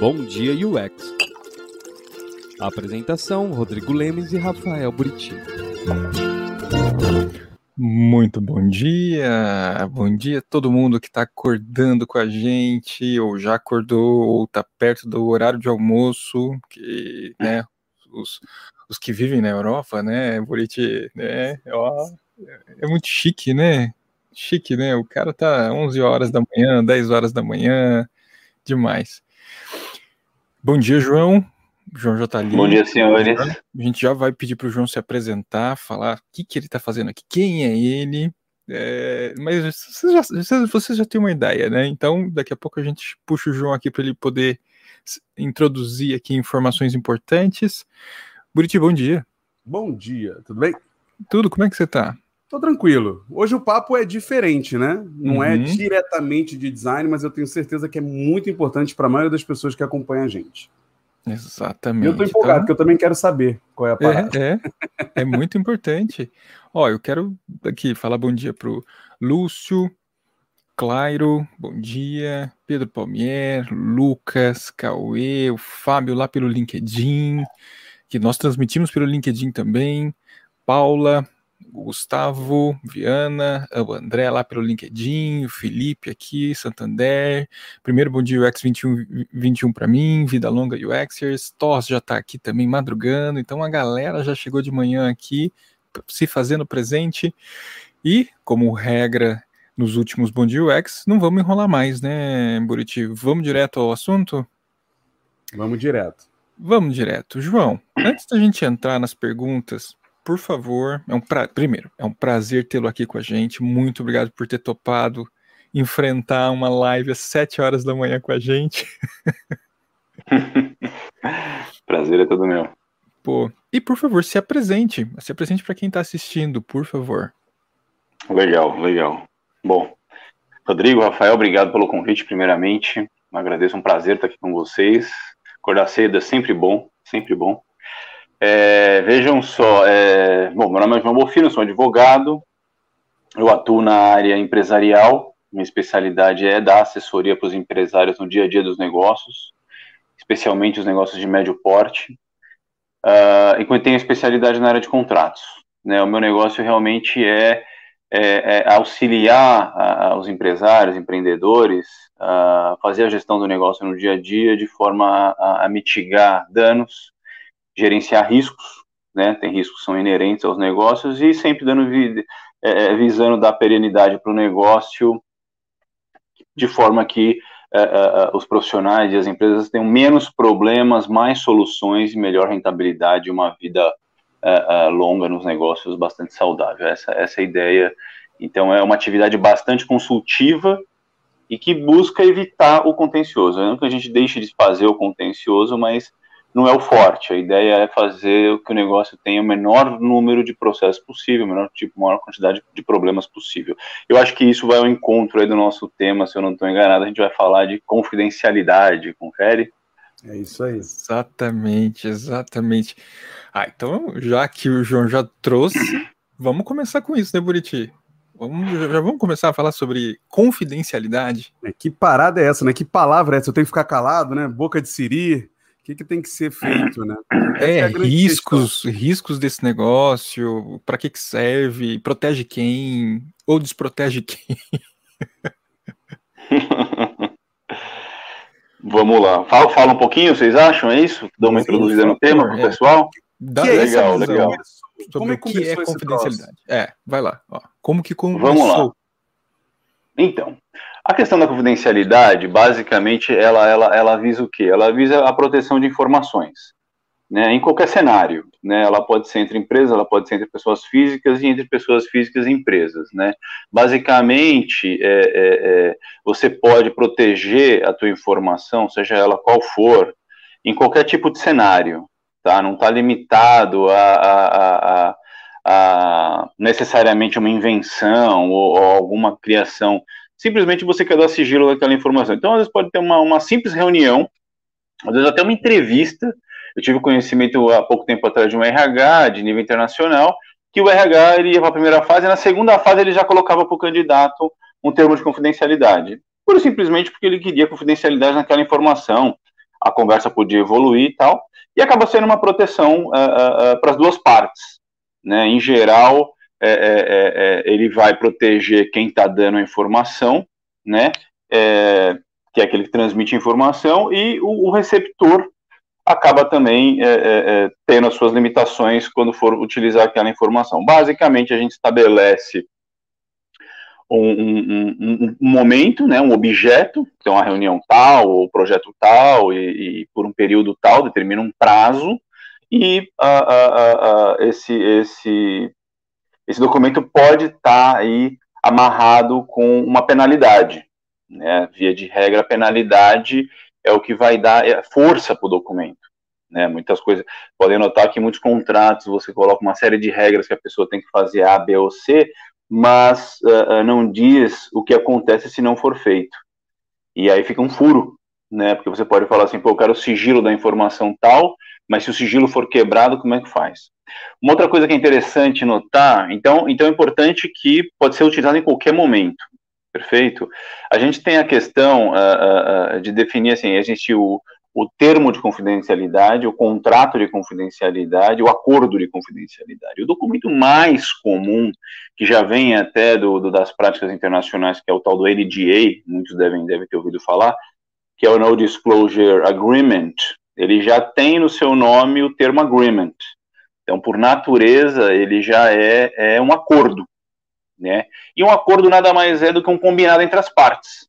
Bom Dia UX. apresentação: Rodrigo Lemes e Rafael Buriti. Muito bom dia, bom dia todo mundo que está acordando com a gente, ou já acordou, ou está perto do horário de almoço, que, né, os, os que vivem na Europa, né, Buriti, né, ó, é muito chique, né, chique, né, o cara tá 11 horas da manhã, 10 horas da manhã, demais. Bom dia, João, o João já está ali. Bom dia, senhores. A gente já vai pedir para o João se apresentar, falar o que, que ele está fazendo aqui, quem é ele. É, mas você já, você já tem uma ideia, né? Então, daqui a pouco a gente puxa o João aqui para ele poder introduzir aqui informações importantes. Buriti, bom dia. Bom dia, tudo bem? Tudo, como é que você está? Tô tranquilo. Hoje o papo é diferente, né? Não é uhum. é diretamente de design, mas eu tenho certeza que é muito importante para a maioria das pessoas que acompanham a gente. Exatamente. Eu tô empolgado, então, porque eu também quero saber qual é a parada. É, é, é muito importante. Ó, eu quero aqui falar bom dia pro Lúcio, Clairo, bom dia, Pedro Palmier, Lucas, Cauê, o Fábio lá pelo LinkedIn, que nós transmitimos pelo LinkedIn também, Paula, o Gustavo, Viana, o André lá pelo LinkedIn, o Felipe aqui, Santander. Primeiro bom dia UX 21, 21 para mim, Vida Longa UXers. Tos já está aqui também madrugando, então a galera já chegou de manhã aqui se fazendo presente. E, como regra nos últimos Bom Dia UX, não vamos enrolar mais, né, Buriti? Vamos direto ao assunto? Vamos direto. Vamos direto. João, antes da gente entrar nas perguntas, por favor, é um pra... primeiro, é um prazer tê-lo aqui com a gente. Muito obrigado por ter topado enfrentar uma live às 7 horas da manhã com a gente. prazer é todo meu. Pô, e por favor, se apresente. Se apresente para quem está assistindo, por favor. Legal, legal. Bom, Rodrigo, Rafael, obrigado pelo convite, primeiramente. Agradeço, um prazer estar aqui com vocês. Acordar cedo é sempre bom, sempre bom. É, vejam só, é, bom, meu nome é João Bofino, sou advogado, eu atuo na área empresarial, minha especialidade é dar assessoria para os empresários no dia a dia dos negócios, especialmente os negócios de médio porte, uh, e tenho especialidade na área de contratos. Né, o meu negócio realmente é, é, é auxiliar a, os empresários, empreendedores, a fazer a gestão do negócio no dia a dia de forma a, a mitigar danos, gerenciar riscos, né? Tem riscos que são inerentes aos negócios e sempre dando é, é visando dar perenidade para o negócio de forma que é, é, os profissionais e as empresas tenham menos problemas, mais soluções e melhor rentabilidade, uma vida longa nos negócios bastante saudável. Essa, essa ideia. Então, é uma atividade bastante consultiva e que busca evitar o contencioso. Não que a gente deixe de fazer o contencioso, mas não é o forte. A ideia é fazer que o negócio tenha o menor número de processos possível, menor tipo, maior quantidade de problemas possível. Eu acho que isso vai ao encontro aí do nosso tema, se eu não estou enganado, a gente vai falar de confidencialidade, confere? É isso aí. Exatamente, exatamente. Ah, então, já que o João já trouxe, vamos começar com isso, né, Buriti? Vamos, já vamos começar a falar sobre confidencialidade. É, que parada é essa, né? Que palavra é essa? Eu tenho que ficar calado, né? Boca de siri o que, que tem que ser feito, né? É, é riscos, questão. riscos desse negócio, para que, que serve, protege quem, ou desprotege quem. Vamos lá. Fala, fala um pouquinho, vocês acham? É isso? Dá uma introduzida no tema para o é. pessoal? Dá, é legal, legal. Sobre como é o que é confidencialidade. É, vai lá. Ó. Como que começou? Vamos lá. Então, a questão da confidencialidade, basicamente, ela, ela, ela visa o quê? Ela visa a proteção de informações, né, em qualquer cenário, né, ela pode ser entre empresas, ela pode ser entre pessoas físicas e entre pessoas físicas e empresas, né. Basicamente, é, é, é, você pode proteger a tua informação, seja ela qual for, em qualquer tipo de cenário, tá, não está limitado a, a, a, a, necessariamente uma invenção ou, ou alguma criação simplesmente você quer dar sigilo daquela informação. Então, às vezes pode ter uma, uma simples reunião, às vezes até uma entrevista. Eu tive conhecimento há pouco tempo atrás de um RH de nível internacional, que o RH ia para a primeira fase, e na segunda fase ele já colocava para o candidato um termo de confidencialidade. Pura simplesmente porque ele queria confidencialidade naquela informação. a conversa podia evoluir e tal, e acaba sendo uma proteção uh, uh, para as duas partes. Né? Em geral, é, é, é, ele vai proteger quem está dando a informação, né? que é aquele que transmite a informação, e o, o receptor acaba também tendo as suas limitações quando for utilizar aquela informação. Basicamente, a gente estabelece um, um, um, um, momento, né, um objeto, então uma reunião tal, ou projeto tal, e, e, por um período tal, determina um prazo, e esse, esse, esse documento pode estar tá aí amarrado com uma penalidade. Né? Via de regra, a penalidade é o que vai dar é, força para o documento. Né? Muitas coisas, podem notar que muitos contratos você coloca uma série de regras que a pessoa tem que fazer A, B ou C, mas uh, não diz o que acontece se não for feito. E aí fica um furo, né? Porque você pode falar assim, pô, eu quero sigilo da informação tal, mas se o sigilo for quebrado, como é que faz? Uma outra coisa que é interessante notar, então, então é importante que pode ser utilizado em qualquer momento, perfeito? A gente tem a questão uh, uh, de definir assim, existe o, o termo de confidencialidade, o contrato de confidencialidade, o acordo de confidencialidade. O documento mais comum, que já vem até do, do, das práticas internacionais, que é o tal do NDA, muitos devem, devem ter ouvido falar, que é o No Disclosure Agreement, ele já tem no seu nome o termo agreement. Então, por natureza, ele já é, é um acordo. Né? E um acordo nada mais é do que um combinado entre as partes.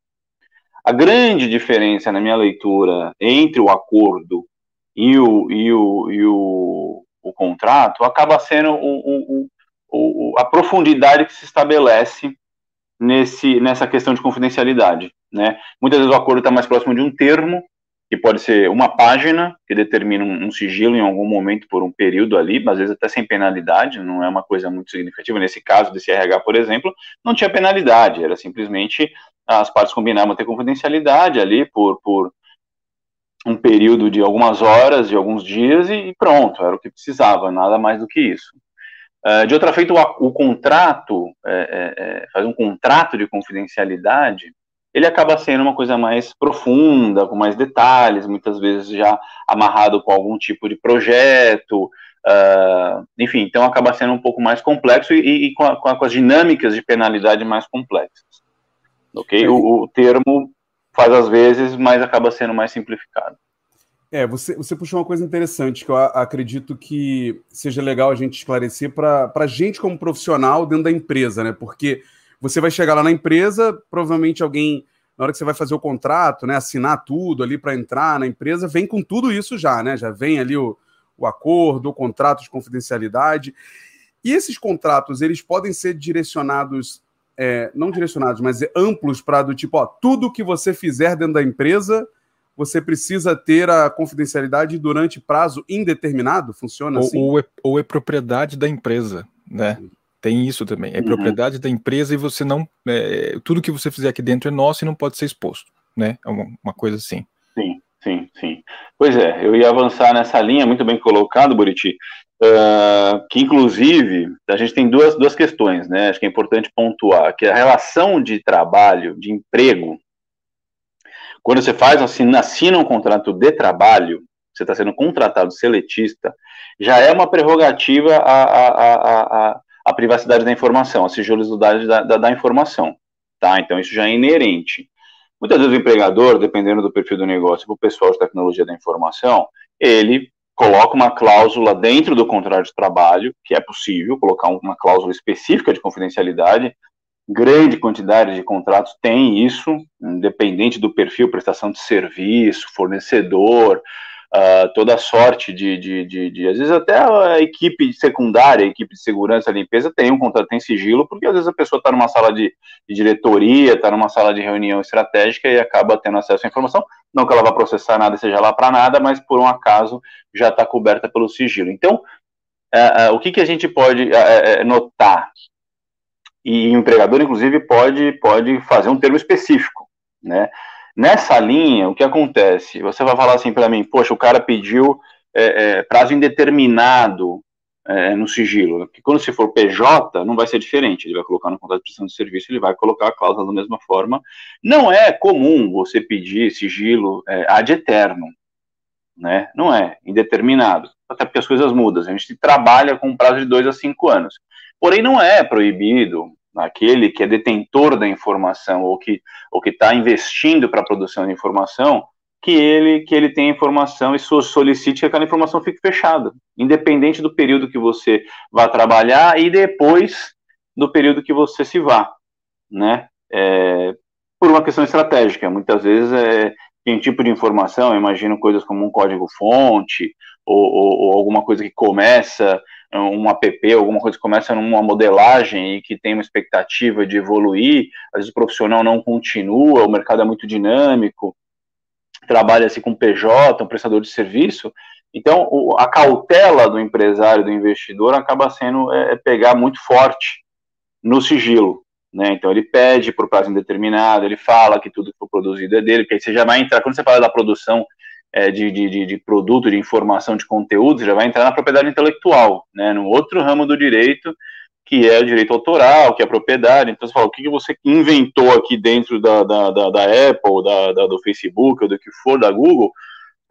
A grande diferença na minha leitura entre o acordo e o, e o, e o, o contrato acaba sendo o, o, a profundidade que se estabelece nesse, nessa questão de confidencialidade. Né? Muitas vezes o acordo está mais próximo de um termo, que pode ser uma página, que determina um, sigilo em algum momento por um período ali, às vezes até sem penalidade, não é uma coisa muito significativa. Nesse caso desse RH, por exemplo, não tinha penalidade, era simplesmente as partes combinavam ter confidencialidade ali por, por um período de algumas horas, de alguns dias, e pronto, era o que precisava, nada mais do que isso. Uh, de outra feita, o, o contrato, é, é, um contrato de confidencialidade, ele acaba sendo uma coisa mais profunda, com mais detalhes, muitas vezes já amarrado com algum tipo de projeto, uh, enfim, então acaba sendo um pouco mais complexo e, e com, a, com, as dinâmicas de penalidade mais complexas. Ok? O, o, termo faz às vezes, mas acaba sendo mais simplificado. É, você, você puxou uma coisa interessante que eu acredito que seja legal a gente esclarecer para a gente como profissional dentro da empresa, né? Porque você vai chegar lá na empresa, provavelmente alguém, na hora que você vai fazer o contrato, né, assinar tudo ali para entrar na empresa, vem com tudo isso já, né? Já vem ali o, o acordo, o contrato de confidencialidade. E esses contratos, eles podem ser direcionados é, não direcionados, mas amplos para do tipo, ó, tudo que você fizer dentro da empresa, você precisa ter a confidencialidade durante prazo indeterminado? Funciona ou, assim? Ou é, ou é propriedade da empresa, né? Tem isso também. É uhum. propriedade da empresa e você não. É, tudo que você fizer aqui dentro é nosso e não pode ser exposto, né? É uma, uma coisa assim. Sim, sim, sim. Pois é, eu ia avançar nessa linha, muito bem colocado, Buriti. Uh, que inclusive a gente tem duas, duas questões, né? Acho que é importante pontuar que a relação de trabalho, de emprego, quando você faz assina, assina um contrato de trabalho, você está sendo contratado seletista, já é uma prerrogativa a, a, a, a, a privacidade da informação, a sigilosidade da, da, da informação, tá? Então isso já é inerente. Muitas vezes o empregador, dependendo do perfil do negócio, para o pessoal de tecnologia da informação, ele coloca uma cláusula dentro do contrato de trabalho, que é possível colocar uma cláusula específica de confidencialidade. Grande quantidade de contratos tem isso, independente do perfil, prestação de serviço, fornecedor, uh, toda sorte de, de, de, de, às vezes até a equipe secundária, a equipe de segurança, limpeza, tem um contrato, tem sigilo, porque às vezes a pessoa está numa sala de, de diretoria, está numa sala de reunião estratégica e acaba tendo acesso à informação, não que ela vá processar nada, seja lá para nada, mas por um acaso já está coberta pelo sigilo. Então, uh, uh, o que, que a gente pode uh, notar? E o empregador, inclusive, pode, pode fazer um termo específico, né? Nessa linha, o que acontece? Você vai falar assim para mim, poxa, o cara pediu é, é, prazo indeterminado é, no sigilo. Que quando se for PJ, não vai ser diferente. Ele vai colocar no contrato de prestação de serviço, ele vai colocar a cláusula da mesma forma. Não é comum você pedir sigilo ad eterno. né? Não é indeterminado, até porque as coisas mudam. A gente trabalha com um prazo de dois a cinco anos. Porém, não é proibido aquele que é detentor da informação ou que ou que está investindo para a produção de informação que ele que ele tenha informação e solicite que aquela informação fique fechada, independente do período que você vá trabalhar e depois do período que você se vá, né? É, por uma questão estratégica. Muitas vezes é, tem tipo de informação, eu imagino coisas como um código-fonte, ou, ou, ou, alguma coisa que começa, um app, alguma coisa que começa numa modelagem e que tem uma expectativa de evoluir, às vezes o profissional não continua, o mercado é muito dinâmico, trabalha-se com PJ, um prestador de serviço, então o, a cautela do empresário, do investidor, acaba sendo é, é pegar muito forte no sigilo, né? Então ele pede por prazo indeterminado, ele fala que tudo que for produzido é dele, porque aí você já vai entrar, quando você fala da produção é, de, de, de, produto, de informação, de conteúdo, já vai entrar na propriedade intelectual, né? No outro ramo do direito, que é o direito autoral, que é a propriedade. Então você fala, o que, que você inventou aqui dentro da, da, da, da Apple, da, da, do Facebook, ou do que for, da Google,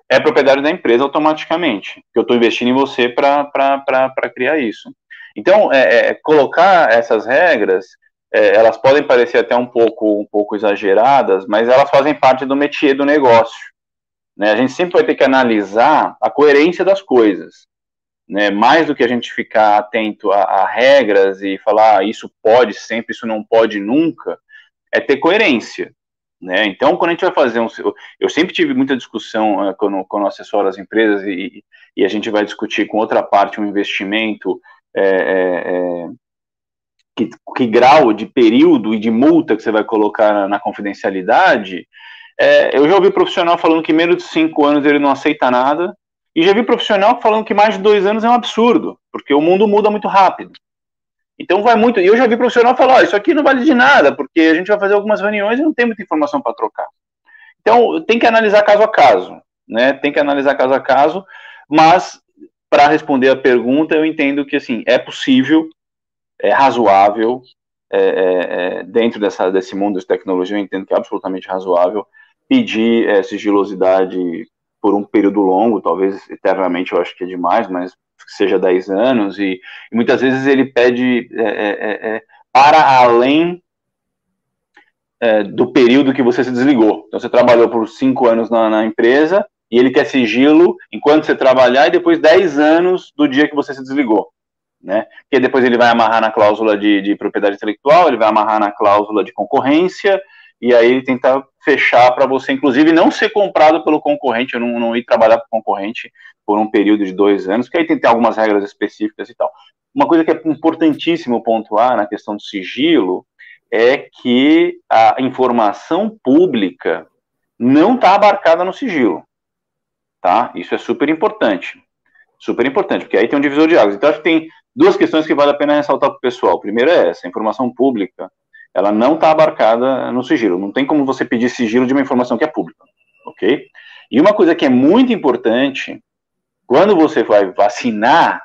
é propriedade da empresa automaticamente, que eu estou investindo em você para criar isso. Então, é, é, colocar essas regras é, elas podem parecer até um pouco, um pouco exageradas, mas elas fazem parte do métier do negócio. Né? A gente sempre vai ter que analisar a coerência das coisas. Né? Mais do que a gente ficar atento a, a regras e falar ah, isso pode sempre, isso não pode nunca, é ter coerência. Né? Então, quando a gente vai fazer um. Eu sempre tive muita discussão uh, quando, quando eu assessoro as empresas e, e, a gente vai discutir com outra parte um investimento é, é, que, que, grau de período e de multa que você vai colocar na, na confidencialidade, é, eu já ouvi profissional falando que menos de cinco anos ele não aceita nada, e já vi profissional falando que mais de dois anos é um absurdo, porque o mundo muda muito rápido. Então vai muito. E eu já vi profissional falar: oh, isso aqui não vale de nada, porque a gente vai fazer algumas reuniões e não tem muita informação para trocar. Então tem que analisar caso a caso, né? Tem que analisar caso a caso, mas para responder a pergunta, eu entendo que assim é possível é razoável, é, é, é, dentro dessa, desse mundo de tecnologia, eu entendo que é absolutamente razoável pedir é, sigilosidade por um período longo, talvez eternamente eu acho que é demais, mas seja 10 anos, e, e muitas vezes ele pede é, é, para além do período que você se desligou. Então você trabalhou por 5 anos na, na empresa, e ele quer sigilo enquanto você trabalhar e depois 10 anos do dia que você se desligou né? Porque depois ele vai amarrar na cláusula de, de propriedade intelectual, ele vai amarrar na cláusula de concorrência, e aí ele tenta fechar para você, inclusive, não ser comprado pelo concorrente, não, não ir trabalhar para o concorrente por um período de dois anos, que aí tem ter algumas regras específicas e tal. Uma coisa que é importantíssimo pontuar na questão do sigilo é que a informação pública não está abarcada no sigilo, tá? Isso é super importante, super importante, porque aí tem um divisor de águas. Então, acho que tem duas questões que vale a pena ressaltar para o pessoal. Primeiro é essa, a informação pública, ela não está abarcada no sigilo. Não tem como você pedir sigilo de uma informação que é pública, ok? E uma coisa que é muito importante, quando você vai vacinar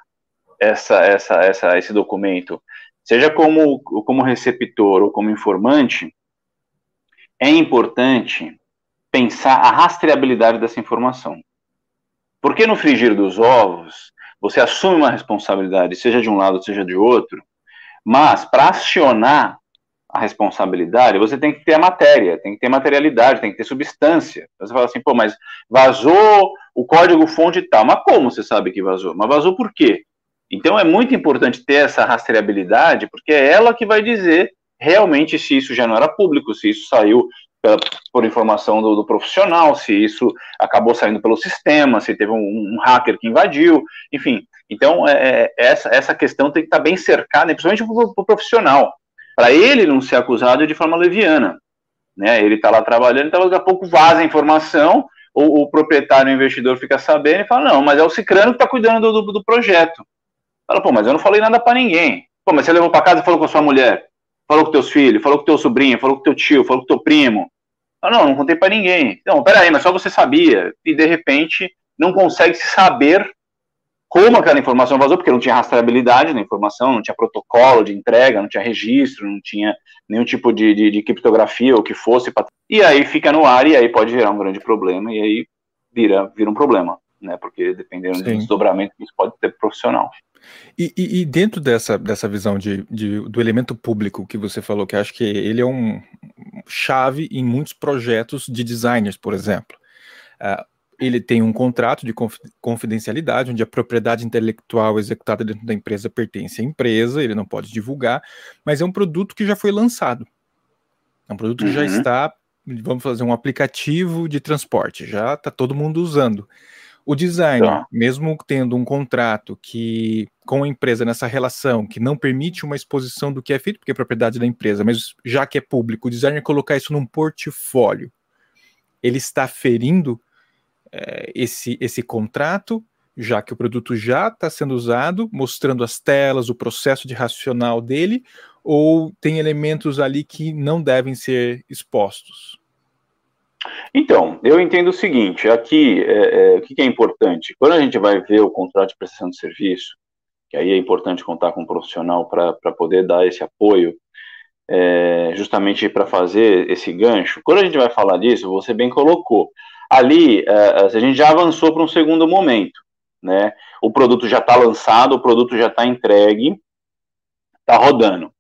essa, essa, essa, esse documento, seja como, como receptor ou como informante, é importante pensar a rastreabilidade dessa informação. Porque no frigir dos ovos, você assume uma responsabilidade, seja de um lado, seja de outro, mas para acionar a responsabilidade, você tem que ter a matéria, tem que ter materialidade, tem que ter substância. Então, você fala assim, pô, mas vazou o código fonte e tal. Mas como você sabe que vazou? Mas vazou por quê? Então é muito importante ter essa rastreabilidade, porque é ela que vai dizer realmente se isso já não era público, se isso saiu pela, por informação do, do, profissional, se isso acabou saindo pelo sistema, se teve um, um hacker que invadiu, enfim. Então, é, é essa, essa questão tem que estar bem cercada, principalmente para o profissional, para ele não ser acusado de forma leviana. Né? Ele está lá trabalhando, então daqui a pouco vaza a informação, o, o proprietário, o investidor fica sabendo e fala, não, mas é o Cicrano que está cuidando do, do, projeto. Fala, pô, mas eu não falei nada para ninguém. Pô, mas você levou para casa e falou com a sua mulher, falou com teus filhos, falou com teu sobrinho, falou com teu tio, falou com teu primo. Ah, não, não contei para ninguém. Não, peraí, mas só você sabia. E de repente não consegue se saber como aquela informação vazou, porque não tinha rastreabilidade na informação, não tinha protocolo de entrega, não tinha registro, não tinha nenhum tipo de, de, de criptografia ou que fosse. Pra... E aí fica no ar e aí pode gerar um grande problema e aí vira, vira um problema. né? Porque dependendo Sim. do desdobramento que isso pode ter profissional. E, e, e, dentro dessa, dessa visão de, de, do elemento público que você falou, que acho que ele é um chave em muitos projetos de designers, por exemplo. Uh, ele tem um contrato de confidencialidade, onde a propriedade intelectual executada dentro da empresa pertence à empresa, ele não pode divulgar, mas é um produto que já foi lançado. É um produto uhum. que já uhum. está, vamos fazer um aplicativo de transporte, já está todo mundo usando. O design, tá. mesmo tendo um contrato que com a empresa nessa relação que não permite uma exposição do que é feito, porque é propriedade da empresa, mas já que é público, o designer colocar isso num portfólio, ele está ferindo é, esse, esse contrato, já que o produto já está sendo usado, mostrando as telas, o processo de racional dele, ou tem elementos ali que não devem ser expostos? Então, eu entendo o seguinte: aqui, é, é, o que é importante? Quando a gente vai ver o contrato de prestação de serviço, que aí é importante contar com um profissional para poder dar esse apoio, é, justamente para fazer esse gancho. Quando a gente vai falar disso, você bem colocou. Ali, é, a gente já avançou para um segundo momento, né? O produto já está lançado, o produto já está entregue, está rodando.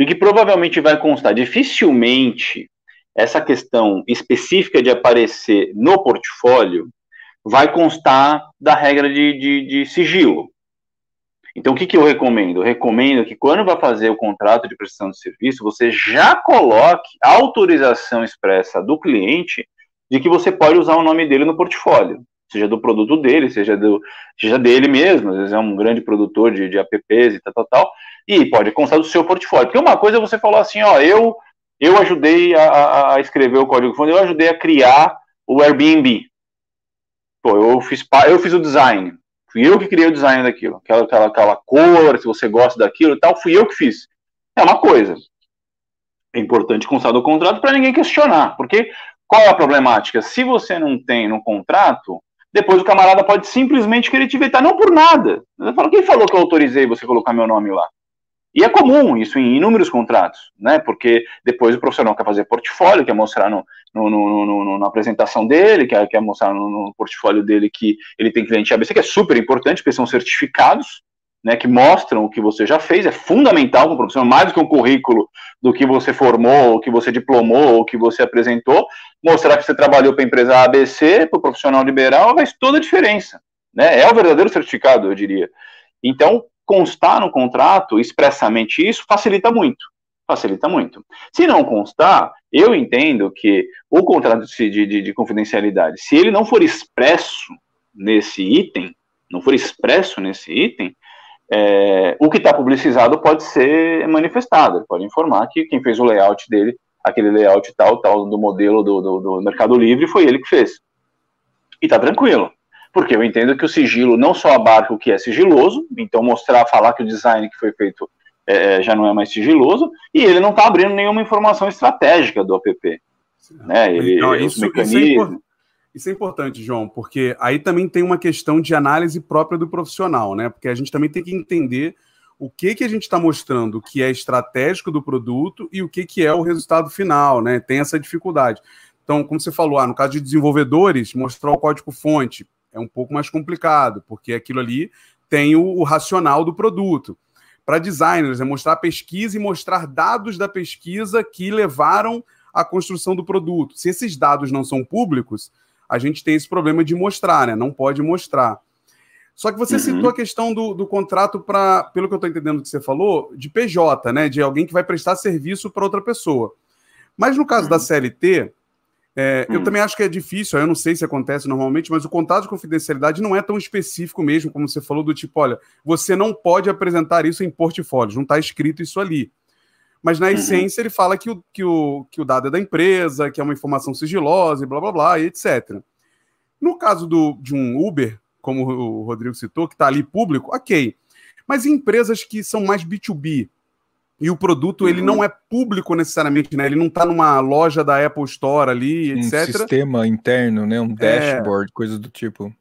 O que provavelmente vai constar? Dificilmente essa questão específica de aparecer no portfólio vai constar da regra de, de, de sigilo. Então, o que, que eu recomendo? Eu recomendo que quando vai fazer o contrato de prestação de serviço, você já coloque a autorização expressa do cliente de que você pode usar o nome dele no portfólio, seja do produto dele, seja, do, seja dele mesmo, às vezes é um grande produtor de, de apps e tal, tal, tal, e pode constar do seu portfólio. Porque uma coisa é você falou assim, ó, eu eu ajudei a, a escrever o código fonte, eu ajudei a criar o Airbnb. Pô, eu fiz, eu fiz o design. Fui eu que criei o design daquilo. Aquela, aquela, aquela cor, se você gosta daquilo e tal, fui eu que fiz. É uma coisa. É importante constar do contrato para ninguém questionar. Porque qual é a problemática? Se você não tem no contrato, depois o camarada pode simplesmente querer te vetar, não por nada. Ele fala, quem falou que eu autorizei você colocar meu nome lá? E é comum isso em inúmeros contratos, né? Porque depois o profissional quer fazer portfólio, quer mostrar no, no, no, na apresentação dele, quer, quer mostrar no, portfólio dele que ele tem cliente ABC, que é super importante, porque são certificados, né? Que mostram o que você já fez, é fundamental para o profissional, mais do que um currículo do que você formou, o que você diplomou, o que você apresentou, mostrar que você trabalhou para a empresa ABC, para o profissional liberal, faz toda a diferença, né? É o verdadeiro certificado, eu diria. Então, constar no contrato expressamente isso facilita muito. Facilita muito. Se não constar, eu entendo que o contrato de, de, de confidencialidade, se ele não for expresso nesse item, não for expresso nesse item, é, o que está publicizado pode ser manifestado. Ele pode informar que quem fez o layout dele, aquele layout tal, tal, do modelo do, do, do Mercado Livre, foi ele que fez. E está tranquilo porque eu entendo que o sigilo não só abarca o que é sigiloso, então mostrar, falar que o design que foi feito é, é já não é mais sigiloso, e ele não está abrindo nenhuma informação estratégica do app. Né? Ele, então, isso, isso, é isso, é importante, João, porque aí também tem uma questão de análise própria do profissional, né? Porque a gente também tem que entender o que, que a gente está mostrando que é estratégico do produto e o que, que é o resultado final, né? Tem essa dificuldade. Então, como você falou, ah, no caso de desenvolvedores, mostrar o código-fonte é um pouco mais complicado, porque aquilo ali tem o, o racional do produto. Para designers, é mostrar a pesquisa e mostrar dados da pesquisa que levaram à construção do produto. Se esses dados não são públicos, a gente tem esse problema de mostrar, né? Não pode mostrar. Só que você uhum. citou a questão do, do contrato para, pelo que eu estou entendendo que você falou, de PJ, né? De alguém que vai prestar serviço para outra pessoa. Mas no caso uhum. da CLT, é, hum. Eu também acho que é difícil, eu não sei se acontece normalmente, mas o contrato de confidencialidade não é tão específico mesmo, como você falou, do tipo, olha, você não pode apresentar isso em portfólios, não está escrito isso ali. Mas na uhum. essência ele fala que o, que, o, que o dado é da empresa, que é uma informação sigilosa e blá blá blá, e etc. No caso do, de um Uber, como o Rodrigo citou, que está ali público, ok. Mas em empresas que são mais B2B, e o produto uhum. ele não é público necessariamente, né? Ele não está numa loja da Apple Store ali, um etc. Um sistema interno, né? Um é. dashboard, é... coisa do tipo.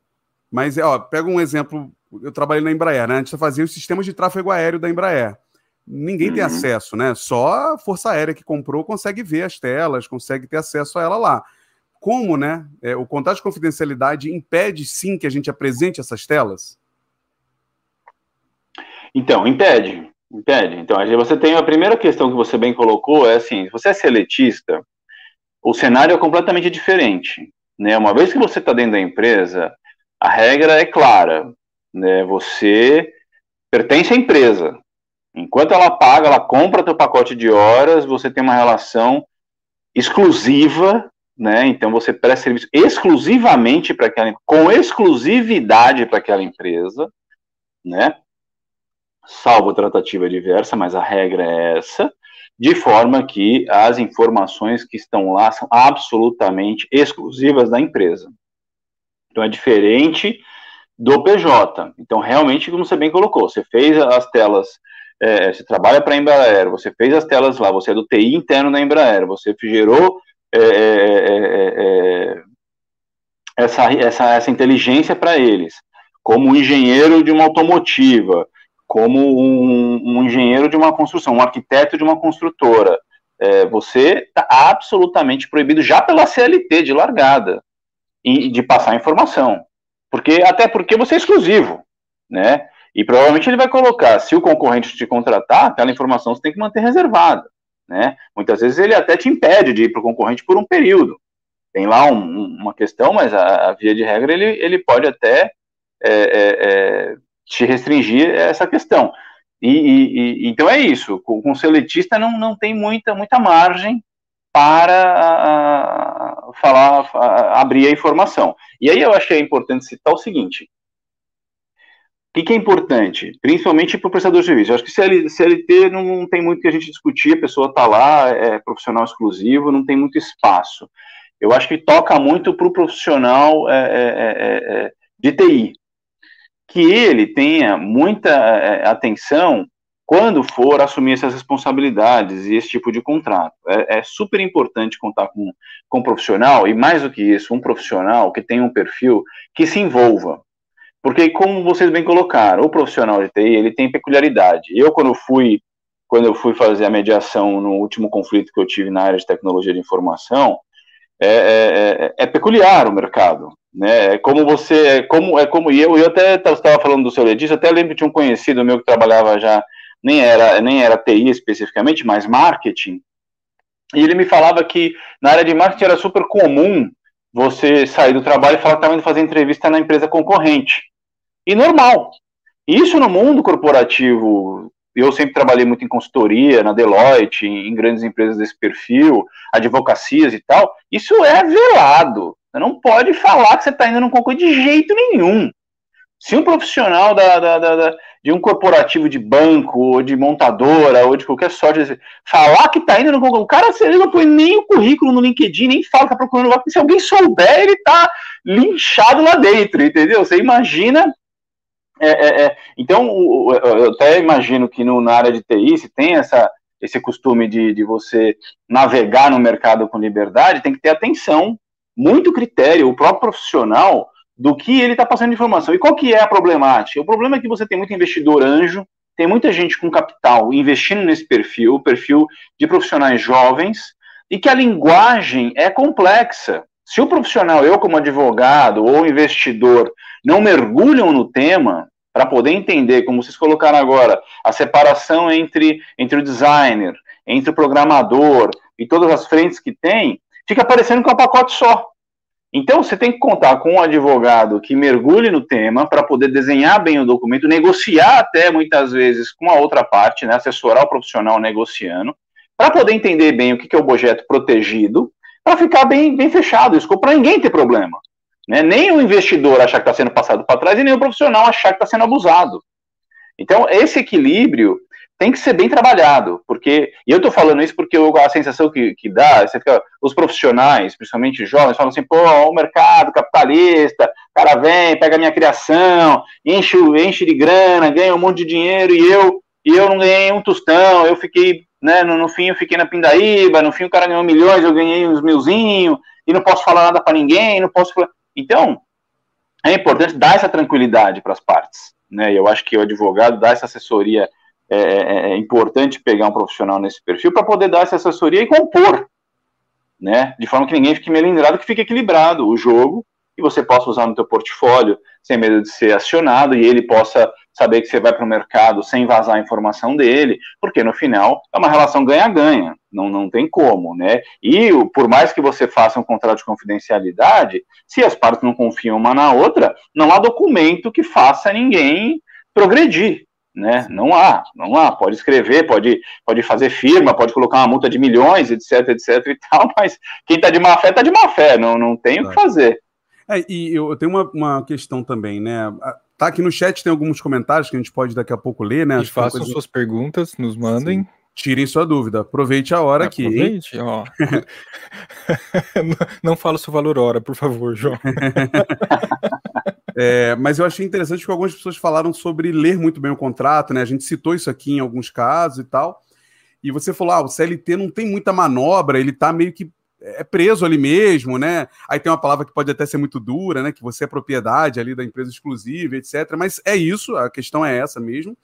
Mas, ó, pega um exemplo. Eu trabalhei na Embraer, né? A gente fazia os sistemas de tráfego aéreo da Embraer. Ninguém uhum. tem acesso, né? Só a Força Aérea que comprou consegue ver as telas, consegue ter acesso a ela lá. como né, é, o contrato de confidencialidade impede sim que a gente apresente essas telas? Então, impede. Impede. Então, você tem a primeira questão que você bem colocou, é assim, se você é seletista, o cenário é completamente diferente. Né? Uma vez que você está dentro da empresa, a regra é clara. Né? Você pertence à empresa. Enquanto ela paga, ela compra teu pacote de horas, você tem uma relação exclusiva, né? Então você presta serviço exclusivamente para aquela com exclusividade para aquela empresa, né? Salvo tratativa diversa, mas a regra é essa, de forma que as informações que estão lá são absolutamente exclusivas da empresa. Então é diferente do PJ. Então, realmente, como você bem colocou, você fez as telas, é, você trabalha para a Embraer, você fez as telas lá, você é do TI interno da Embraer, você gerou é, é, é, é essa, essa, essa inteligência para eles, como um engenheiro de uma automotiva, como um, um, engenheiro de uma construção, um arquiteto de uma construtora. Você está absolutamente proibido já pela CLT de largada e de passar informação. Porque, até porque você é exclusivo, né? E provavelmente ele vai colocar, se o concorrente te contratar, aquela informação você tem que manter reservada, né? Muitas vezes ele até te impede de ir para o concorrente por um período. Tem lá um, uma questão, mas a, a, via de regra ele, ele pode até é, é, é, te restringir essa questão. E, e, e, então é isso, com, com seletista não, não tem muita, muita margem para falar, abrir a informação. E aí eu é importante citar o seguinte: o que, que é importante, principalmente para o prestador de serviço? Eu acho que CL, CLT não, tem muito que a gente discutir, a pessoa está lá, é profissional exclusivo, não tem muito espaço. Eu acho que toca muito para o profissional é, é, é, é de TI, que ele tenha muita é, atenção quando for assumir essas responsabilidades e esse tipo de contrato. É, é, super importante contar com, com um profissional, e mais do que isso, um profissional que tenha um perfil que se envolva. Porque, como vocês bem colocaram, o profissional de TI, ele tem peculiaridade. Eu, quando fui, quando eu fui fazer a mediação no último conflito que eu tive na área de tecnologia de informação, é, é, é, é peculiar o mercado. Né? É como você, é como, é como eu, eu até estava falando do seu Ledis, até lembro tinha um conhecido meu que trabalhava já nem era, nem era TI especificamente, mas marketing. E ele me falava que na área de marketing era super comum você sair do trabalho e falar que estava indo fazer entrevista na empresa concorrente. E normal. Isso no mundo corporativo, eu sempre trabalhei muito em consultoria, na Deloitte, em grandes empresas desse perfil, advocacias e tal, isso é velado. Você não pode falar que você está indo num concurso de jeito nenhum. Se um profissional da, da, da, de um corporativo de banco, ou de montadora, ou de qualquer sorte, falar que está indo no concurso, o cara ele não põe nem o currículo no LinkedIn, nem fala que está procurando se alguém souber, ele está linchado lá dentro, entendeu? Você imagina. É, é, é. Então, eu até imagino que no, na área de TI, se tem essa, esse costume de, de você navegar no mercado com liberdade, tem que ter atenção, muito critério. O próprio profissional do que ele está passando de informação. E qual que é a problemática? O problema é que você tem muito investidor anjo, tem muita gente com capital investindo nesse perfil, perfil de profissionais jovens, e que a linguagem é complexa. Se o profissional, eu como advogado ou investidor, não mergulham no tema para poder entender, como vocês colocaram agora, a separação entre, entre o designer, entre o programador e todas as frentes que tem, fica parecendo que é um pacote só. Então, você tem que contar com um advogado que mergulhe no tema para poder desenhar bem o documento, negociar até muitas vezes com a outra parte, né, assessorar o profissional negociando, para poder entender bem o que é o objeto protegido, para ficar bem, bem fechado isso, para ninguém ter problema. Né? Nem o investidor achar que está sendo passado para trás e nem o profissional achar que está sendo abusado. Então, esse equilíbrio tem que ser bem trabalhado, porque, e eu estou falando isso porque eu, a sensação que, que dá, você fica, os profissionais, principalmente jovens, falam assim, pô, o mercado capitalista, cara vem, pega minha criação, enche, enche de grana, ganha um monte de dinheiro, e eu, e eu não ganhei um tostão, eu fiquei, né, no, no fim eu fiquei na pindaíba, no fim o cara ganhou milhões, eu ganhei uns milzinho, e não posso falar nada para ninguém, não posso falar... Então, é importante dar essa tranquilidade para as partes, né, eu acho que o advogado dá essa assessoria é, é, é importante pegar um profissional nesse perfil para poder dar essa assessoria e compor. né? De forma que ninguém fique melindrado, que fique equilibrado o jogo e você possa usar no teu portfólio sem medo de ser acionado e ele possa saber que você vai para o mercado sem vazar a informação dele, porque no final é uma relação ganha-ganha, não, não tem como, né? E por mais que você faça um contrato de confidencialidade, se as partes não confiam uma na outra, não há documento que faça ninguém progredir, né? Não há, não há. Pode escrever, pode, pode fazer firma, pode colocar uma multa de milhões, etc, etc e tal, mas quem está de má fé está de má fé, não, não tem o que fazer. É, e eu tenho uma, uma questão também, né? Tá aqui no chat, tem alguns comentários que a gente pode daqui a pouco ler, né? E façam coisa... suas perguntas, nos mandem. Sim. Tirem sua dúvida. Aproveite a hora Aproveite, aqui. Ó. não, fala seu valor hora, por favor, João. é, mas eu achei interessante que algumas pessoas falaram sobre ler muito bem o contrato, né? A gente citou isso aqui em alguns casos e tal. E você falou, ah, o CLT não tem muita manobra, ele tá meio que é preso ali mesmo, né? Aí tem uma palavra que pode até ser muito dura, né? Que você é propriedade ali da empresa exclusiva, etc. Mas é isso, a questão é essa mesmo.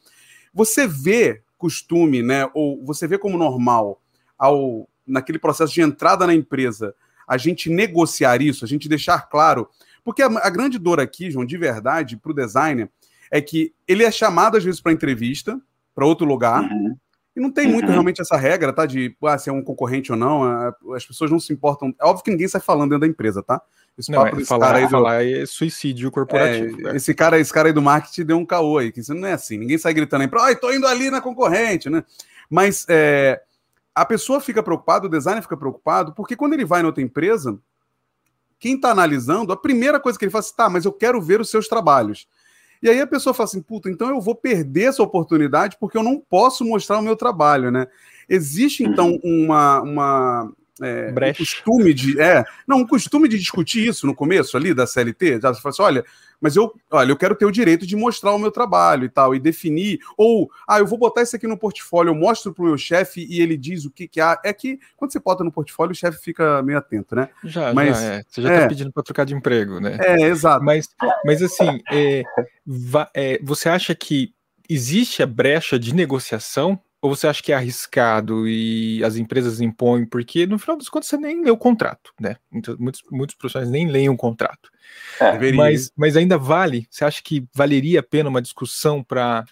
Você vê costume, né? Ou você vê como normal ao naquele processo de entrada na empresa a gente negociar isso, a gente deixar claro, porque a, a grande dor aqui, João, de verdade, para o designer, é que ele é chamado às vezes para entrevista, para outro lugar, uhum. E não tem muito uhum. realmente essa regra, tá? De ah, se é um concorrente ou não. As pessoas não se importam. É óbvio que ninguém sai falando dentro da empresa, tá? Esse não, papo é, falar, cara aí do... falar é suicídio corporativo. É, esse, cara, esse cara aí do marketing deu um caô aí, que isso não é assim. Ninguém sai gritando aí, ai, tô indo ali na concorrente, né? Mas é, a pessoa fica preocupada, o designer fica preocupado, porque quando ele vai na outra empresa, quem está analisando, a primeira coisa que ele faz é, tá, mas eu quero ver os seus trabalhos. E aí a pessoa fala assim, puta, então eu vou perder essa oportunidade porque eu não posso mostrar o meu trabalho, né? Existe, então, uma, uma é, um costume de. É, não, um costume de discutir isso no começo ali da CLT. Já você fala assim: olha, mas eu, olha, eu quero ter o direito de mostrar o meu trabalho e tal, e definir. Ou, ah, eu vou botar isso aqui no portfólio, eu mostro para o meu chefe e ele diz o que, que há. É que quando você bota no portfólio, o chefe fica meio atento, né? Já, mas, já é. Você já está é. pedindo para trocar de emprego, né? É, exato. Mas, mas assim, é, é, você acha que existe a brecha de negociação ou você acha que é arriscado e as empresas impõem? Porque no final das contas você nem lê o contrato, né? Muitos, muitos profissionais nem leem o contrato. É, mas, mas ainda vale? Você acha que valeria a pena uma discussão para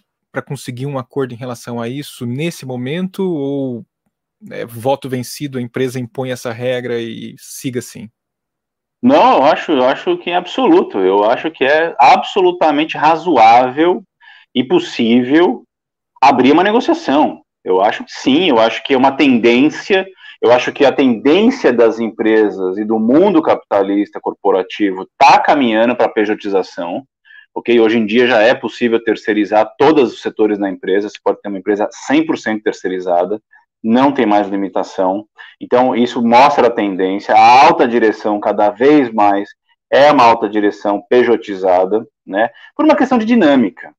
conseguir um acordo em relação a isso nesse momento? Ou é, voto vencido, a empresa impõe essa regra e siga assim? Não, eu acho, eu acho que é absoluto. Eu acho que é absolutamente razoável e possível abrir uma negociação. Eu acho que sim, eu acho que é uma tendência, eu acho que a tendência das empresas e do mundo capitalista corporativo está caminhando para a pejotização, ok? Hoje em dia já é possível terceirizar todos os setores na empresa, você pode ter uma empresa 100% terceirizada, não tem mais limitação. Então, isso mostra a tendência, a alta direção cada vez mais é uma alta direção pejotizada, né, por uma questão de dinâmica.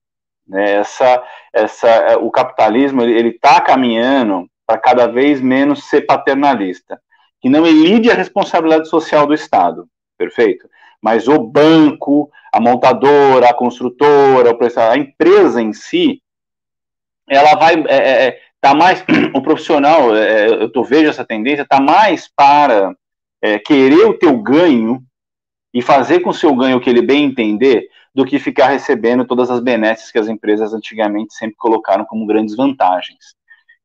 Né? Essa, essa, é, o capitalismo ele está caminhando para cada vez menos ser paternalista, que não elide a responsabilidade social do Estado, perfeito? Mas o banco, a montadora, a construtora, a empresa em si, ela vai é, é, é tá mais o profissional, é, eu tô, vejo essa tendência, está mais para é, querer o teu ganho e fazer com o seu ganho o que ele bem entender, do que ficar recebendo todas as benesses que as empresas antigamente sempre colocaram como grandes vantagens.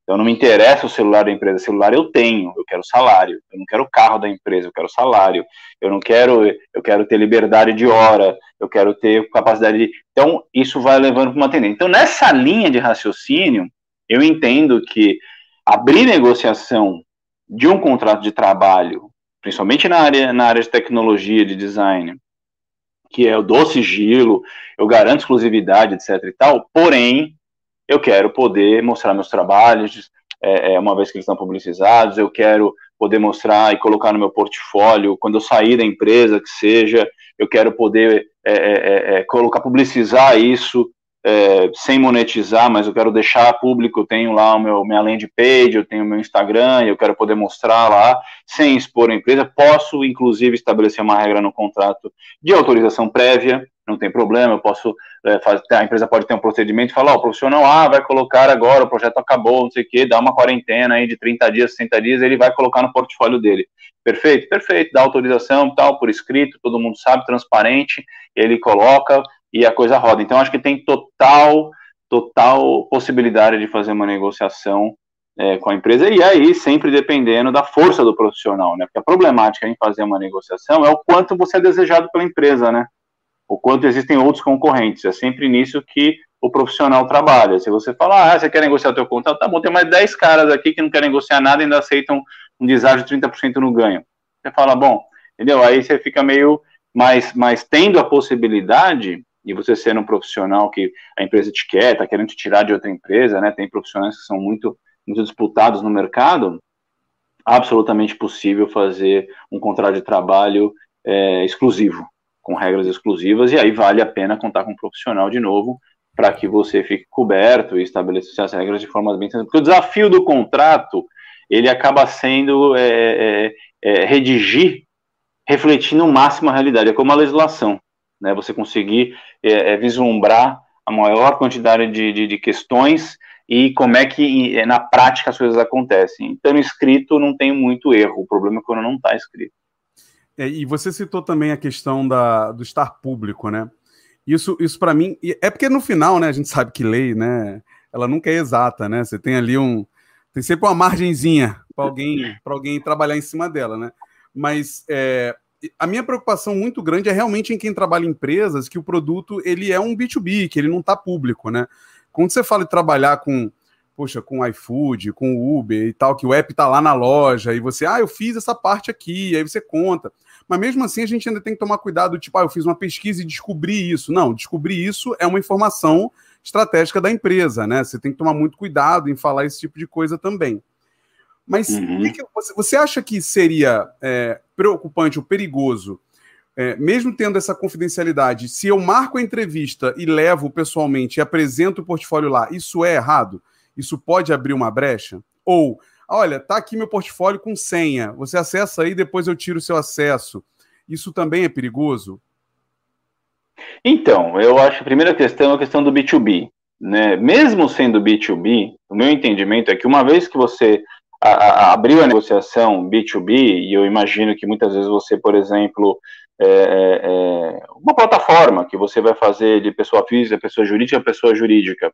Então não me interessa o celular da empresa, o celular eu tenho, eu quero salário. Eu não quero o carro da empresa, eu quero salário. Eu não quero, eu quero ter liberdade de hora, eu quero ter capacidade de. Então isso vai levando para uma tendência. Então nessa linha de raciocínio, eu entendo que abrir negociação de um contrato de trabalho, principalmente na área, na área de tecnologia, de design, que é o do sigilo, eu garanto exclusividade, etc e tal, porém, eu quero poder mostrar meus trabalhos, é, é, uma vez que eles estão publicizados, eu quero poder mostrar e colocar no meu portfólio, quando eu sair da empresa, que seja, eu quero poder é, é, é, é colocar, publicizar isso é, sem monetizar, mas eu quero deixar público, eu tenho lá o meu, minha landing page, eu tenho meu Instagram, eu quero poder mostrar lá, sem expor a empresa, posso, inclusive, estabelecer uma regra no contrato de autorização prévia, não tem problema, eu posso é, fazer, a empresa pode ter um procedimento e falar, ó, oh, o profissional A vai colocar agora, o projeto acabou, não sei o quê, dá uma quarentena aí de 30 dias, 60 dias, ele vai colocar no portfólio dele. Perfeito? Perfeito, dá autorização, tal, por escrito, todo mundo sabe, transparente, ele coloca e a coisa roda. Então, acho que tem total, total possibilidade de fazer uma negociação é, com a empresa, e aí sempre dependendo da força do profissional, né? Porque a problemática em fazer uma negociação é o quanto você é desejado pela empresa, né? O quanto existem outros concorrentes. É sempre nisso que o profissional trabalha. Se você falar, ah, você quer negociar o teu contrato, tá bom, tem mais 10 caras aqui que não querem negociar nada e ainda aceitam um deságio de 30% no ganho. Você fala, bom, entendeu? Aí você fica meio mais, mais tendo a possibilidade e você sendo um profissional que a empresa te quer, tá querendo te tirar de outra empresa, né? Tem profissionais que são muito muito disputados no mercado, absolutamente possível fazer um contrato de trabalho é, exclusivo, com regras exclusivas, e aí vale a pena contar com um profissional de novo para que você fique coberto e estabeleça as regras de forma bem porque o desafio do contrato ele acaba sendo é, é, é, redigir refletindo o máximo a realidade, é como a legislação, né? Você conseguir é, é, vislumbrar a maior quantidade de, de, de questões e como é que na prática as coisas acontecem. Então, escrito não tem muito erro, o problema é quando não está escrito. É, e você citou também a questão da, do estar público, né? Isso, isso para mim, é porque no final, né, a gente sabe que lei, né, ela nunca é exata, né? Você tem ali um, tem sempre uma margenzinha para alguém, alguém trabalhar em cima dela, né? Mas é, a minha preocupação muito grande é realmente em quem trabalha em empresas que o produto ele é um B2B, que ele não está público, né? Quando você fala de trabalhar com, poxa, com iFood, com Uber e tal, que o app está lá na loja e você, ah, eu fiz essa parte aqui, aí você conta. Mas mesmo assim a gente ainda tem que tomar cuidado, tipo, ah, eu fiz uma pesquisa e descobri isso. Não, descobrir isso é uma informação estratégica da empresa, né? Você tem que tomar muito cuidado em falar esse tipo de coisa também. Mas uhum. que que você, você, acha que seria é, preocupante ou perigoso é, mesmo tendo essa confidencialidade, se eu marco a entrevista e levo pessoalmente e apresento o portfólio lá, isso é errado? Isso pode abrir uma brecha? Ou, olha, tá aqui meu portfólio com senha, você acessa aí, depois eu tiro o seu acesso. Isso também é perigoso? Então, eu acho que a primeira questão é a questão do B2B. Né? Mesmo sendo B2B, o meu entendimento é que uma vez que você a, a, abriu a negociação B2B, e eu imagino que muitas vezes você, por exemplo, é, é, é, uma plataforma que você vai fazer de pessoa física, pessoa jurídica, pessoa jurídica.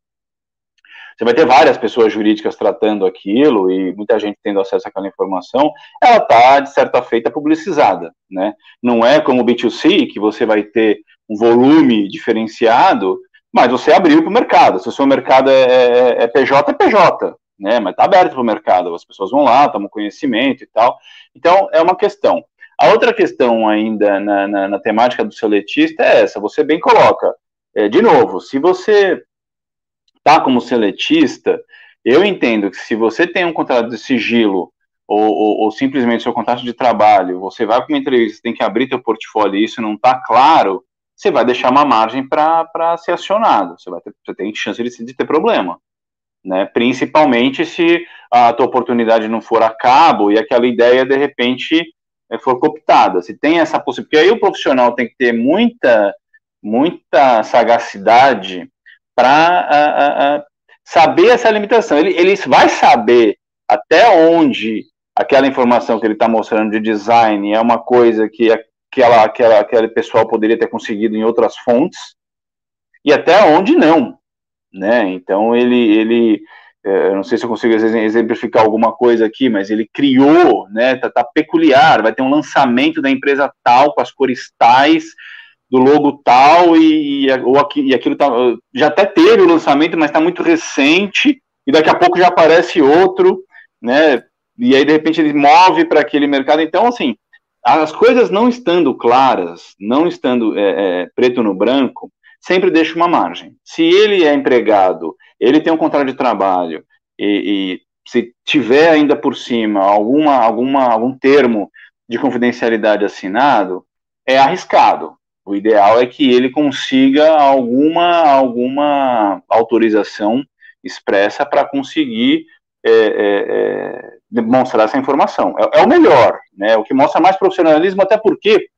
Você vai ter várias pessoas jurídicas tratando aquilo e muita gente tendo acesso àquela informação, ela está, de certa feita, publicizada, né? Não é como o B2C, que você vai ter um volume diferenciado, mas você abriu para o mercado. Se o seu mercado é, é, é PJ, é PJ, né? Mas está aberto para o mercado, as pessoas vão lá, tomam conhecimento e tal. Então, é uma questão. A outra questão ainda na, na, na temática do seletista é essa, você bem coloca. É, de novo, se você está como seletista, eu entendo que se você tem um contrato de sigilo ou, ou, ou simplesmente seu contrato de trabalho, você vai para uma entrevista, tem que abrir teu portfólio e isso não está claro, você vai deixar uma margem para ser acionado. Você, vai ter, você tem chance de, de ter problema. Né? Principalmente se a tua oportunidade não for a cabo e aquela ideia, de repente, é, for cooptada. Se tem essa possibilidade, porque aí o profissional tem que ter muita, muita sagacidade para saber essa limitação. Ele, ele vai saber até onde aquela informação que ele está mostrando de design é uma coisa que aquela, aquela, aquele pessoal poderia ter conseguido em outras fontes e até onde não, né? Então ele, ele é, eu não sei se eu consigo exemplificar alguma coisa aqui, mas ele criou, né, tá, tá, peculiar, vai ter um lançamento da empresa tal, com as cores tais, do logo tal, e, ou aqui, e aquilo tá, já até teve o lançamento, mas está muito recente, e daqui a pouco já aparece outro, né, e aí de repente ele move para aquele mercado, então assim, as coisas não estando claras, não estando é, é, preto no branco, sempre deixa uma margem. Se ele é empregado ele tem um contrato de trabalho e, e se tiver ainda por cima alguma, alguma, algum termo de confidencialidade assinado, é arriscado. O ideal é que ele consiga alguma, alguma autorização expressa para conseguir é, é, é, demonstrar essa informação. É, é, o melhor, né? O que mostra mais profissionalismo, até porque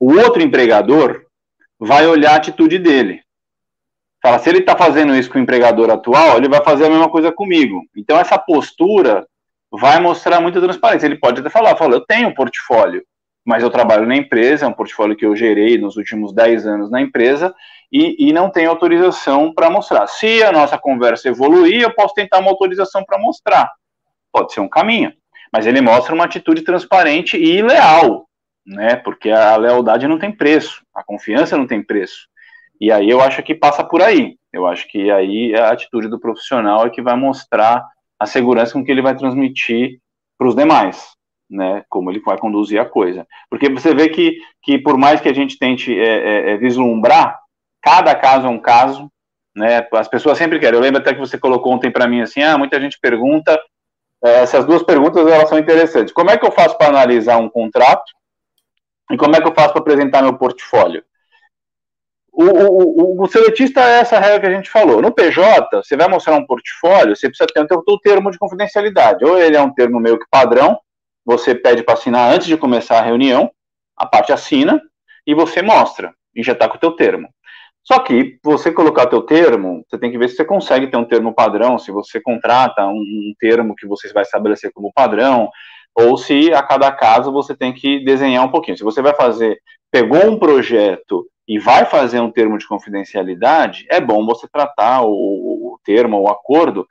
o outro empregador vai olhar a atitude dele. Fala, se ele está fazendo isso com o empregador atual, ele vai fazer a mesma coisa comigo. Então, essa postura vai mostrar muita transparência. Ele pode até falar, fala, eu tenho um portfólio, mas eu trabalho na empresa, é um portfólio que eu gerei nos últimos 10 anos na empresa, e, e não tenho autorização para mostrar. Se a nossa conversa evoluir, eu posso tentar uma autorização para mostrar. Pode ser um caminho. Mas ele mostra uma atitude transparente e leal, né? Porque a lealdade não tem preço, a confiança não tem preço. E aí eu acho que passa por aí. Eu acho que aí a atitude do profissional é que vai mostrar a segurança com que ele vai transmitir para os demais, né? Como ele vai conduzir a coisa. Porque você vê que, que por mais que a gente tente é, é, é vislumbrar, cada caso é um caso, né? As pessoas sempre querem. Eu lembro até que você colocou ontem para mim assim, ah, muita gente pergunta. É, essas duas perguntas elas são interessantes. Como é que eu faço para analisar um contrato? E como é que eu faço para apresentar meu portfólio? O, o, o, seletista é essa regra que a gente falou. No PJ, você vai mostrar um portfólio, você precisa ter um termo de confidencialidade. Ou ele é um termo meio que padrão, você pede para assinar antes de começar a reunião, a parte assina, e você mostra, e já está com o teu termo. Só que, você colocar teu termo, você tem que ver se você consegue ter um termo padrão, se você contrata um, um termo que você vai estabelecer como padrão, ou se a cada caso você tem que desenhar um pouquinho. Se você vai fazer, pegou um projeto e vai fazer um termo de confidencialidade, é bom você tratar o, o termo, o acordo,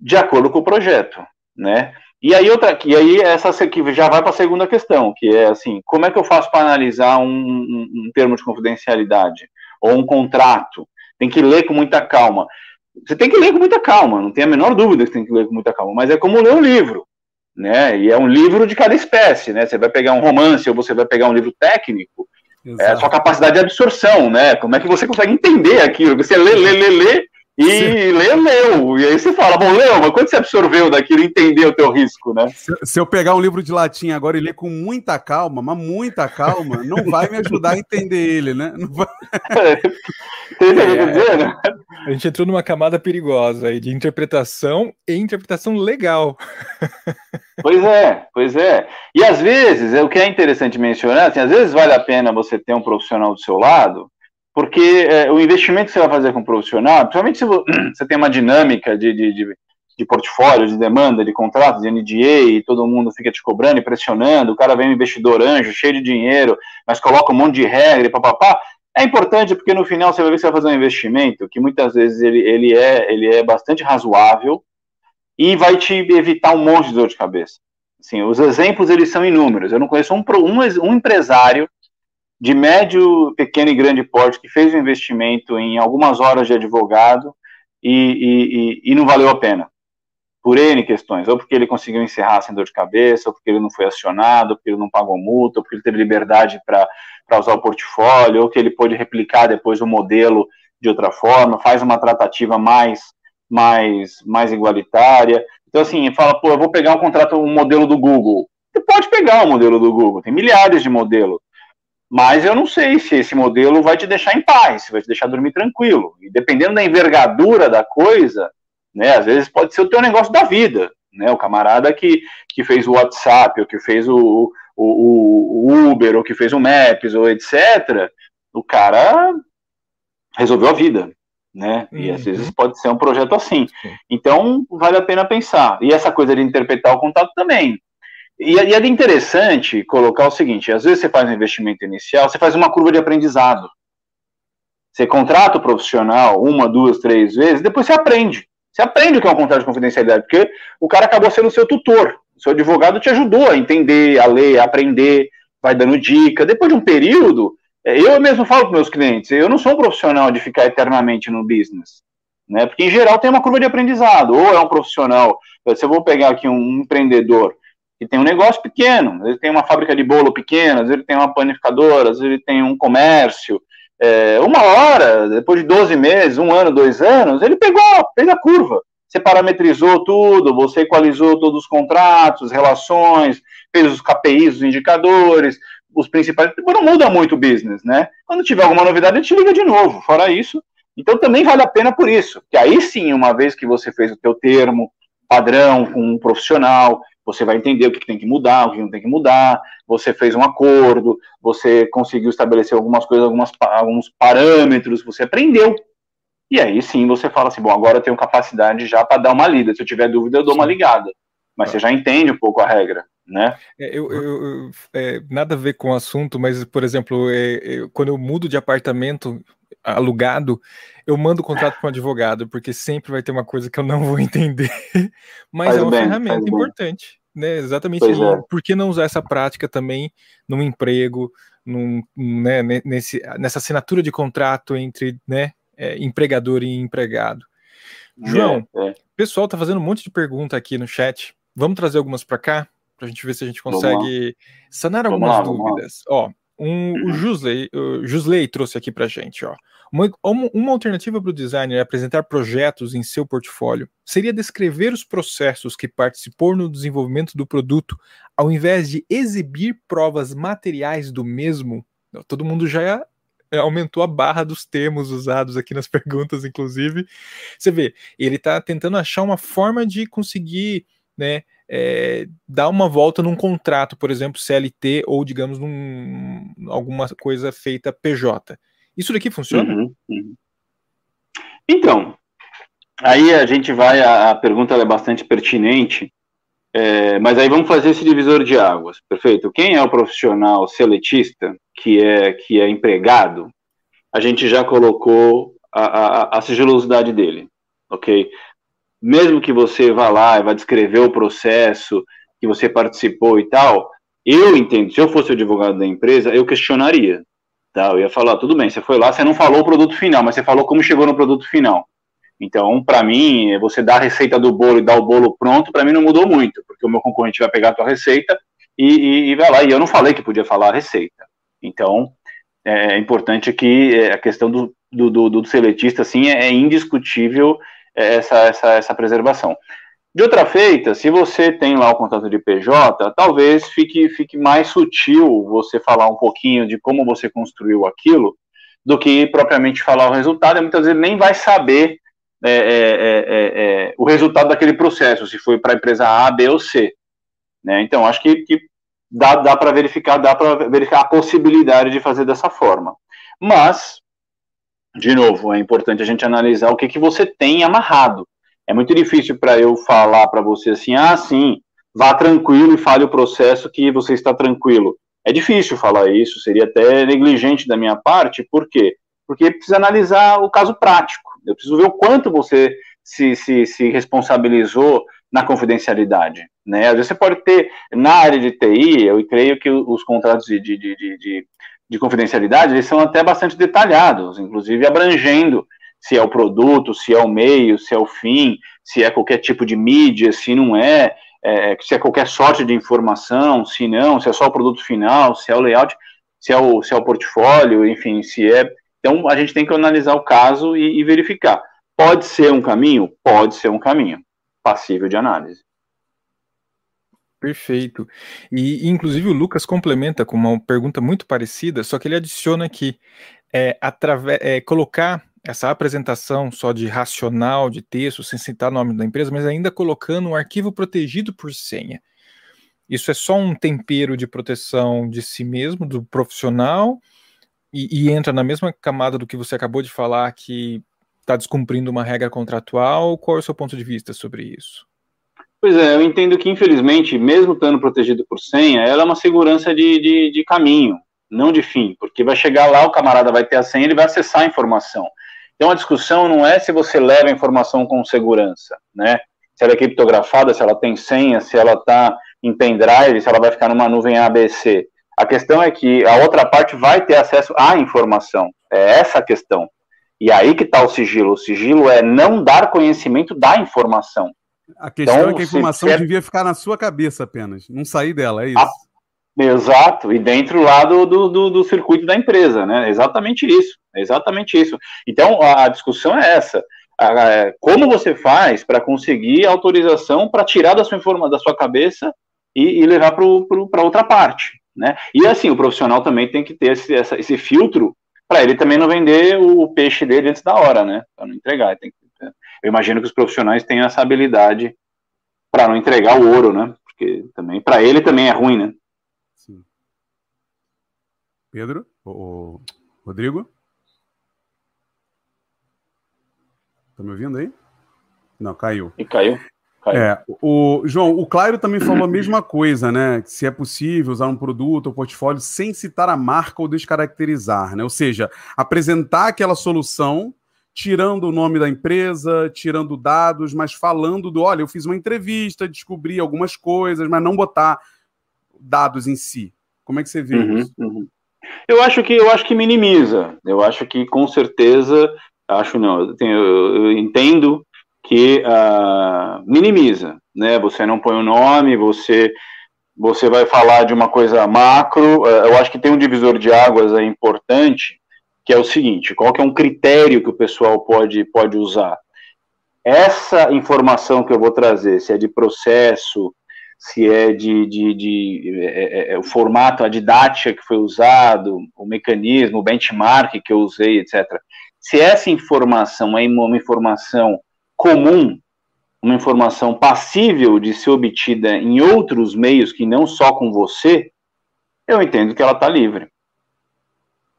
de acordo com o projeto, né? E aí outra, e aí essa que já vai para a segunda questão, que é assim, como é que eu faço para analisar um, um, um, termo de confidencialidade ou um contrato? Tem que ler com muita calma. Você tem que ler com muita calma, não tem a menor dúvida que tem que ler com muita calma, mas é como ler um livro, né? E é um livro de cada espécie, né? Você vai pegar um romance ou você vai pegar um livro técnico, Exato. é a sua capacidade de absorção, né? Como é que você consegue entender aquilo? Você lê, lê, lê, lê, e Sim. leu. E aí você fala, bom, leu, mas quando você absorveu daquilo, entendeu o teu risco, né? Se, se, eu pegar um livro de latim agora e ler com muita calma, mas muita calma, não vai me ajudar a entender ele, né? Não vai... é, né? A gente entrou numa camada perigosa aí de interpretação e interpretação legal. Pois é, pois é. E às vezes, é o que é interessante mencionar, assim, às vezes vale a pena você ter um profissional do seu lado porque é, o investimento que você vai fazer com o profissional, principalmente se você tem uma dinâmica de, de, de, de, portfólio, de demanda, de contrato, de NDA, e todo mundo fica te cobrando e pressionando, o cara vem um investidor anjo, cheio de dinheiro, mas coloca um monte de regra e papapá, é importante porque no final você vai ver que você vai fazer um investimento que muitas vezes ele, ele, é, ele é bastante razoável e vai te evitar um monte de dor de cabeça. Assim, os exemplos eles são inúmeros. Eu não conheço um, um, um empresário de médio, pequeno e grande porte que fez um investimento em algumas horas de advogado e, e, e, e não valeu a pena. Por N questões, ou porque ele conseguiu encerrar sem dor de cabeça, ou porque ele não foi acionado, ou porque ele não pagou multa, ou porque ele teve liberdade para usar o portfólio, ou que ele pôde replicar depois o modelo de outra forma, faz uma tratativa mais, mais, mais igualitária. Então, assim, fala, pô, eu vou pegar um contrato, um modelo do Google. Você pode pegar o um modelo do Google, tem milhares de modelos. Mas eu não sei se esse modelo vai te deixar em paz, se vai te deixar dormir tranquilo. E dependendo da envergadura da coisa, né, às vezes pode ser o teu negócio da vida. Né, o camarada que, que fez o WhatsApp, ou que fez o, o, o Uber, ou que fez o Maps, ou etc., o cara resolveu a vida. Né? E às vezes uhum. pode ser um projeto assim. Então, vale a pena pensar. E essa coisa de interpretar o contato também. E, e é interessante colocar o seguinte: às vezes você faz um investimento inicial, você faz uma curva de aprendizado. Você contrata o profissional uma, duas, três vezes, depois você aprende. Você aprende o que é um contrato de confidencialidade, porque o cara acabou sendo seu tutor. Seu advogado te ajudou a entender, a ler, a aprender, vai dando dica. Depois de um período, é, eu mesmo falo para meus clientes, eu não sou um profissional de ficar eternamente no business. Né? Porque, em geral, tem uma curva de aprendizado. Ou é um profissional, se eu vou pegar aqui um empreendedor que tem um negócio pequeno, ele tem uma fábrica de bolo pequena, ele tem uma panificadora, ele tem um comércio. É, uma hora, depois de 12 meses, um ano, dois anos, ele pegou, fez a curva. Você parametrizou tudo, você equalizou todos os contratos, relações, fez os KPIs, os indicadores, os principais. Não muda muito o business, né? Quando tiver alguma novidade, ele te liga de novo. Fora isso, então também vale a pena por isso. Que aí sim, uma vez que você fez o teu termo padrão com um profissional, Você vai entender o que tem que mudar, o que não tem que mudar. Você fez um acordo, você conseguiu estabelecer algumas coisas, algumas, alguns parâmetros, você aprendeu. E aí sim você fala assim: bom, agora eu tenho capacidade já para dar uma lida. Se eu tiver dúvida, eu dou uma ligada. Mas você já entende um pouco a regra. Né? É, eu, eu, é, nada a ver com o assunto, mas, por exemplo, é, quando eu mudo de apartamento alugado, eu mando o contrato para um advogado, porque sempre vai ter uma coisa que eu não vou entender. Mas faz é uma bem, ferramenta importante. Né? Exatamente. E, é. Por que não usar essa prática também num emprego, num, né, nesse, nessa assinatura de contrato entre né, é, empregador e empregado? João, é, é. o pessoal está fazendo um monte de pergunta aqui no chat. Vamos trazer algumas para cá? para a gente ver se a gente consegue sanar algumas lá, dúvidas. Ó, um, o, uhum. Jusley, o Jusley trouxe aqui para gente, ó. Uma, uma alternativa para o designer é apresentar projetos em seu portfólio seria descrever os processos que participou no desenvolvimento do produto, ao invés de exibir provas materiais do mesmo. Todo mundo já aumentou a barra dos termos usados aqui nas perguntas, inclusive. Você vê, ele está tentando achar uma forma de conseguir, né, é, dar uma volta num contrato, por exemplo, CLT ou, digamos, num, alguma coisa feita PJ. Isso daqui funciona? Uhum, uhum. Então, aí a gente vai, a, a pergunta é bastante pertinente, é, mas aí vamos fazer esse divisor de águas, perfeito? Quem é o profissional seletista, que é, que é empregado, a gente já colocou a, a, a sigilosidade dele, ok? mesmo que você vá lá e vá descrever o processo que você participou e tal, eu entendo, se eu fosse o advogado da empresa, eu questionaria. Tá? Eu ia falar, tudo bem, você foi lá, você não falou o produto final, mas você falou como chegou no produto final. Então, para mim, você dar a receita do bolo e dar o bolo pronto, para mim não mudou muito, porque o meu concorrente vai pegar a tua receita e, e, e, vai lá. E eu não falei que podia falar a receita. Então, é, é importante que é, a questão do, do, do, do seletista, assim, é, é indiscutível essa, essa, essa preservação. De outra feita, se você tem lá o contrato de PJ, talvez fique, fique mais sutil você falar um pouquinho de como você construiu aquilo, do que propriamente falar o resultado, e muitas vezes nem vai saber é, é, é, é, é o resultado daquele processo, se foi para a empresa A, B ou C. Né? Então, acho que, que dá, dá para verificar, dá para verificar a possibilidade de fazer dessa forma. Mas, de novo, é importante a gente analisar o que, que você tem amarrado. É muito difícil para eu falar para você assim, ah, sim, vá tranquilo e fale o processo que você está tranquilo. É difícil falar isso, seria até negligente da minha parte, por quê? Porque precisa analisar o caso prático. Eu preciso ver o quanto você se, se, se responsabilizou na confidencialidade. Né? Às vezes você pode ter, na área de TI, eu creio que os contratos de, de, de, de de confidencialidade, eles são até bastante detalhados, inclusive abrangendo se é o produto, se é o meio, se é o fim, se é qualquer tipo de mídia, se não é, é se é qualquer sorte de informação, se não, se é só o produto final, se é o layout, se é o, se é o portfólio, enfim, se é. Então a gente tem que analisar o caso e, e verificar. Pode ser um caminho? Pode ser um caminho passível de análise. Perfeito. E, inclusive, o Lucas complementa com uma pergunta muito parecida, só que ele adiciona aqui: é, é, colocar essa apresentação só de racional, de texto, sem citar o nome da empresa, mas ainda colocando um arquivo protegido por senha. Isso é só um tempero de proteção de si mesmo, do profissional, e, e entra na mesma camada do que você acabou de falar, que está descumprindo uma regra contratual. Qual é o seu ponto de vista sobre isso? Pois é, eu entendo que, infelizmente, mesmo estando protegido por senha, ela é uma segurança de, de, de, caminho, não de fim, porque vai chegar lá, o camarada vai ter a senha, ele vai acessar a informação. Então, a discussão não é se você leva a informação com segurança, né? Se ela é criptografada, se ela tem senha, se ela está em pendrive, se ela vai ficar numa nuvem ABC. A questão é que a outra parte vai ter acesso à informação. É essa a questão. E aí que está o sigilo. O sigilo é não dar conhecimento da informação. A questão então, é que a informação quer... devia ficar na sua cabeça apenas, não sair dela, é isso. Ah, exato, e dentro lá do, do, do, circuito da empresa, né? Exatamente isso, exatamente isso. Então, a, discussão é essa. Como você faz para conseguir autorização para tirar da sua, informa, da sua cabeça e, e levar para outra parte, né? E assim, o profissional também tem que ter esse, essa, esse filtro para ele também não vender o peixe dele antes da hora, né? Para não entregar, tem que eu imagino que os profissionais tenham essa habilidade para não entregar o ouro, né? porque também para ele também é ruim, né? Pedro, o Rodrigo, tá me ouvindo aí? Não, caiu. E caiu. É, o João, o Clairo também falou a mesma coisa, né? Se é possível usar um produto ou portfólio sem citar a marca ou descaracterizar, né? Ou seja, apresentar aquela solução tirando o nome da empresa, tirando dados, mas falando do, olha, eu fiz uma entrevista, descobri algumas coisas, mas não botar dados em si. Como é que você vê uhum, isso? Uhum. Eu acho que eu acho que minimiza. Eu acho que com certeza, acho não, eu, tenho, eu entendo que uh, minimiza, né? Você não põe o nome, você você vai falar de uma coisa macro. Uh, eu acho que tem um divisor de águas aí importante que é o seguinte: qual que é um critério que o pessoal pode, pode usar? Essa informação que eu vou trazer, se é de processo, se é de, de, de é, é, é, o formato, a didática que foi usado, o mecanismo, o benchmark que eu usei, etc. Se essa informação é uma informação comum, uma informação passível de ser obtida em outros meios que não só com você, eu entendo que ela está livre.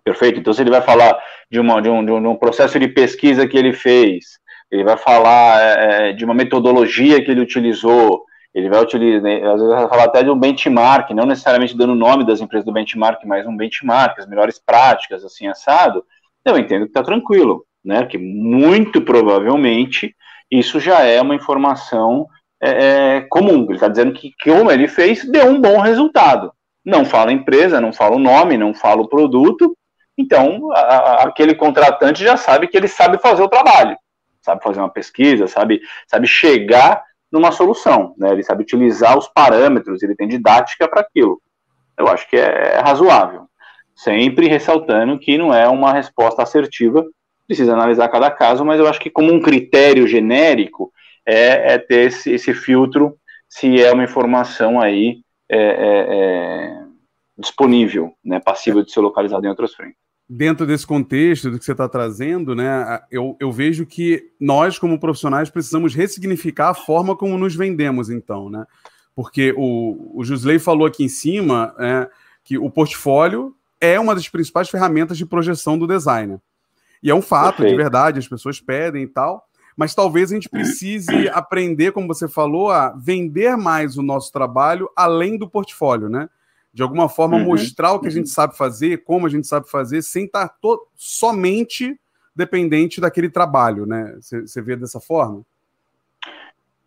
Perfeito? Então, se ele vai falar de, uma, de, um, de um processo de pesquisa que ele fez, ele vai falar é, é, de uma metodologia que ele utilizou, ele vai utilizar, né, às vezes vai falar até de um benchmark, não necessariamente dando o nome das empresas do benchmark, mas um benchmark, as melhores práticas, assim, assado, eu entendo que está tranquilo, né? Que muito provavelmente isso já é uma informação é, é comum. Ele está dizendo que como ele fez, deu um bom resultado. Não fala empresa, não fala o nome, não fala o produto, então, a, a, aquele contratante já sabe que ele sabe fazer o trabalho, sabe fazer uma pesquisa, sabe, sabe chegar numa solução, né? Ele sabe utilizar os parâmetros, ele tem didática para aquilo. Eu acho que é, é razoável. Sempre ressaltando que não é uma resposta assertiva, precisa analisar cada caso, mas eu acho que como um critério genérico é, é ter esse, esse, filtro se é uma informação aí é, é, é disponível, né, passível de ser localizada em outras frentes dentro desse contexto do que você está trazendo, né, eu, eu vejo que nós, como profissionais, precisamos ressignificar a forma como nos vendemos, então, né? Porque o, o Jusley falou aqui em cima é, que o portfólio é uma das principais ferramentas de projeção do designer. E é um fato, Perfeito. de verdade, as pessoas pedem e tal, mas talvez a gente precise aprender, como você falou, a vender mais o nosso trabalho além do portfólio, né? de alguma forma uhum. mostrar o que a gente sabe fazer, como a gente sabe fazer, sem estar somente dependente daquele trabalho, né? Você vê dessa forma?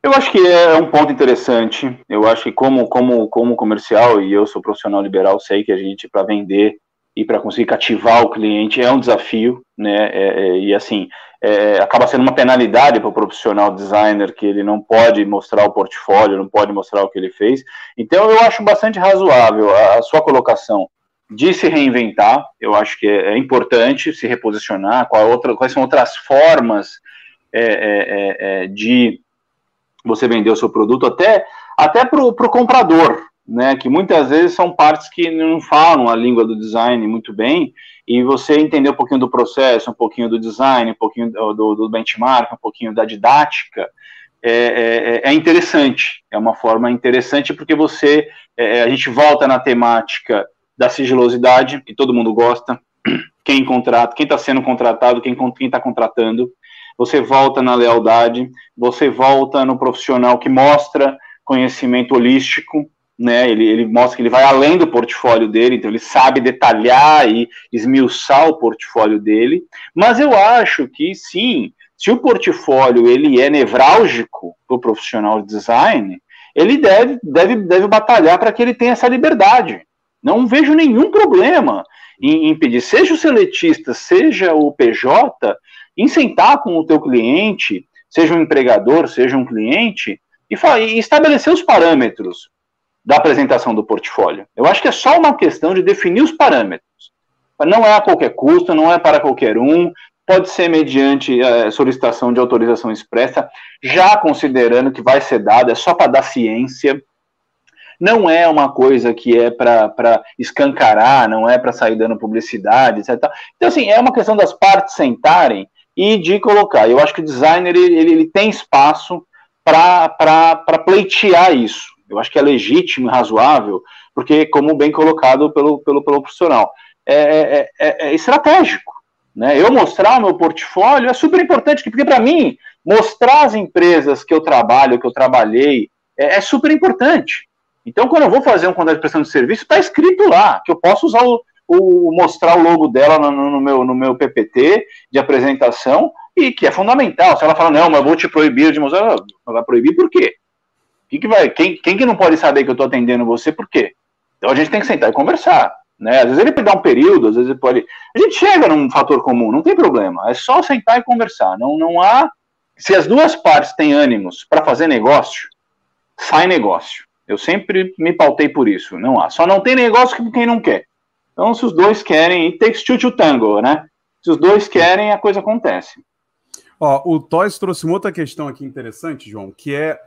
Eu acho que é um ponto interessante. Eu acho que como como como comercial e eu sou profissional liberal, sei que a gente para vender e para conseguir cativar o cliente é um desafio, né? É, é, e assim, é, acaba sendo uma penalidade para o profissional designer que ele não pode mostrar o portfólio, não pode mostrar o que ele fez. Então, eu acho bastante razoável a, a sua colocação de se reinventar. Eu acho que é, é importante se reposicionar. Qual outra, quais são outras formas é, é, de você vender o seu produto, até, até para o comprador, né, que muitas vezes são partes que não falam a língua do design muito bem, e você entender um pouquinho do processo, um pouquinho do design, um pouquinho do, do benchmark, um pouquinho da didática, é, é, é, interessante, é uma forma interessante porque você, é, a gente volta na temática da sigilosidade, que todo mundo gosta, quem contrata, quem está sendo contratado, quem está contratando, você volta na lealdade, você volta no profissional que mostra conhecimento holístico, né? Ele, ele mostra que ele vai além do portfólio dele, então ele sabe detalhar e esmiuçar o portfólio dele. Mas eu acho que sim, se o portfólio ele é nevrálgico para o profissional de design, ele deve, deve, deve batalhar para que ele tenha essa liberdade. Não vejo nenhum problema em, em pedir, seja o seletista, seja o PJ, em sentar com o teu cliente, seja um empregador, seja um cliente, e, e estabelecer os parâmetros da apresentação do portfólio. Eu acho que é só uma questão de definir os parâmetros. Não é a qualquer custo, não é para qualquer um, pode ser mediante é, solicitação de autorização expressa, já considerando que vai ser dada, é só para dar ciência. Não é uma coisa que é para escancarar, não é para sair dando publicidade, etc. Então, assim, é uma questão das partes sentarem e de colocar. Eu acho que o designer ele, ele tem espaço para pleitear isso. Eu acho que é legítimo e razoável, porque, como bem colocado pelo, pelo, pelo profissional, é, é, é, é estratégico. Né? Eu mostrar o meu portfólio é super importante, porque para mim, mostrar as empresas que eu trabalho, que eu trabalhei, é, é, super importante. Então, quando eu vou fazer um contrato de prestação de serviço, está escrito lá que eu posso usar o, o mostrar o logo dela no, no, meu, no meu PPT de apresentação e que é fundamental. Se ela fala, não, mas eu vou te proibir de mostrar, vai proibir por quê? Quem que, vai, quem, quem que não pode saber que eu estou atendendo você, por quê? Então a gente tem que sentar e conversar. Né? Às vezes ele pode dar um período, às vezes ele pode. A gente chega num fator comum, não tem problema. É só sentar e conversar. Não, não há. Se as duas partes têm ânimos para fazer negócio, sai negócio. Eu sempre me pautei por isso. Não há. Só não tem negócio que quem não quer. Então, se os dois querem, it takes two to tango, né? Se os dois querem, a coisa acontece. Ó, o Toys trouxe uma outra questão aqui interessante, João, que é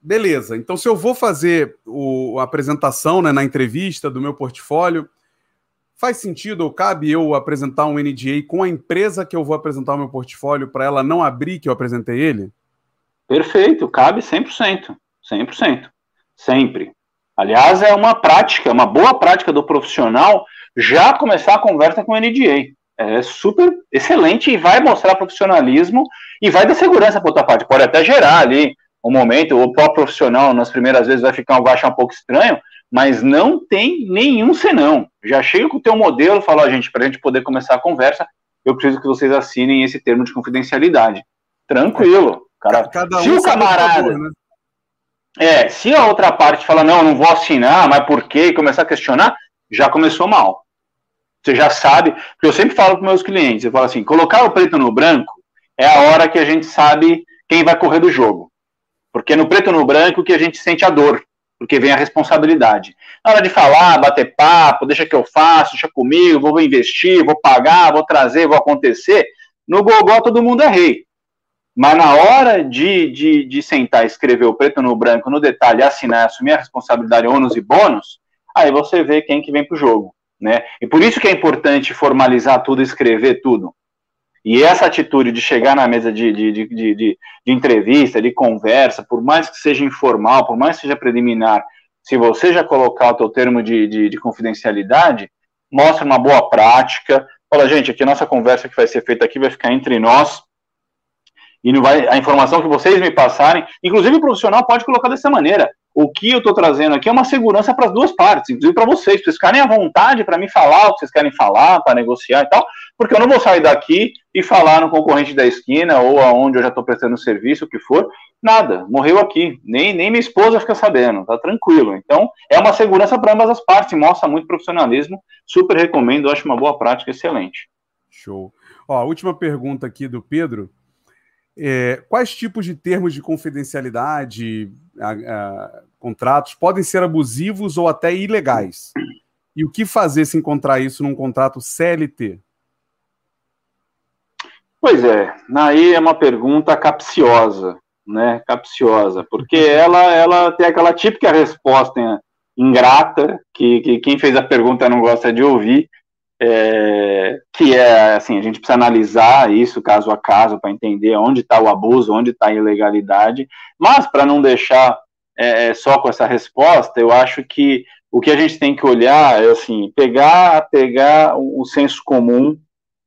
beleza. Então, se eu vou fazer o, a apresentação né, na entrevista do meu portfólio, faz sentido ou cabe eu apresentar um NDA com a empresa que eu vou apresentar o meu portfólio para ela não abrir que eu apresentei ele? Perfeito, cabe 100%. 100%. Sempre. Aliás, é uma prática, uma boa prática do profissional já começar a conversa com o NDA. É super excelente e vai mostrar profissionalismo e vai dar segurança para outra parte. Pode até gerar ali um momento, o próprio profissional nas primeiras vezes vai ficar vai achar um pouco estranho, mas não tem nenhum senão. Já chega com o teu modelo e fala, oh, gente, para a gente poder começar a conversa, eu preciso que vocês assinem esse termo de confidencialidade. Tranquilo. Cara, Cada um se o camarada, favor, né? É, se a outra parte fala, não, não vou assinar, mas por quê? E começar a questionar, já começou mal. Você já sabe, porque eu sempre falo para meus clientes, eu falo assim, colocar o preto no branco é a hora que a gente sabe quem vai correr do jogo. Porque no preto no branco que a gente sente a dor, porque vem a responsabilidade. Na hora de falar, bater papo, deixa que eu faço, deixa comigo, vou investir, vou pagar, vou trazer, vou acontecer, no gogó todo mundo é rei. Mas na hora de, de, de sentar, escrever o preto no branco, no detalhe, assinar, assumir a responsabilidade, ônus e bônus, aí você vê quem que vem para o jogo. Né? E por isso que é importante formalizar tudo, escrever tudo. E essa atitude de chegar na mesa de, de, de, de, entrevista, de conversa, por mais que seja informal, por mais que seja preliminar, se você já colocar o teu termo de, de, de confidencialidade, mostra uma boa prática. Fala, gente, aqui a nossa conversa que vai ser feita aqui vai ficar entre nós, e vai, a informação que vocês me passarem, inclusive o profissional pode colocar dessa maneira. O que eu estou trazendo aqui é uma segurança para as duas partes, inclusive para vocês, para vocês ficarem à vontade para me falar o que vocês querem falar, para negociar e tal, porque eu não vou sair daqui e falar no concorrente da esquina ou aonde eu já estou prestando serviço, o que for, nada, morreu aqui, nem, nem minha esposa fica sabendo, tá tranquilo. Então, é uma segurança para ambas as partes, mostra muito profissionalismo, super recomendo, acho uma boa prática, excelente. Show. Ó, última pergunta aqui do Pedro, é, quais tipos de termos de confidencialidade, a, a, contratos podem ser abusivos ou até ilegais? E o que fazer se encontrar isso num contrato CLT? Pois é, aí é uma pergunta capciosa, né? Capciosa, porque ela, ela tem aquela típica resposta ingrata que, que quem fez a pergunta não gosta de ouvir, é, que é assim, a gente precisa analisar isso caso a caso para entender onde está o abuso, onde está a ilegalidade, mas para não deixar é, é, só com essa resposta, eu acho que o que a gente tem que olhar é assim, pegar, pegar o, senso comum,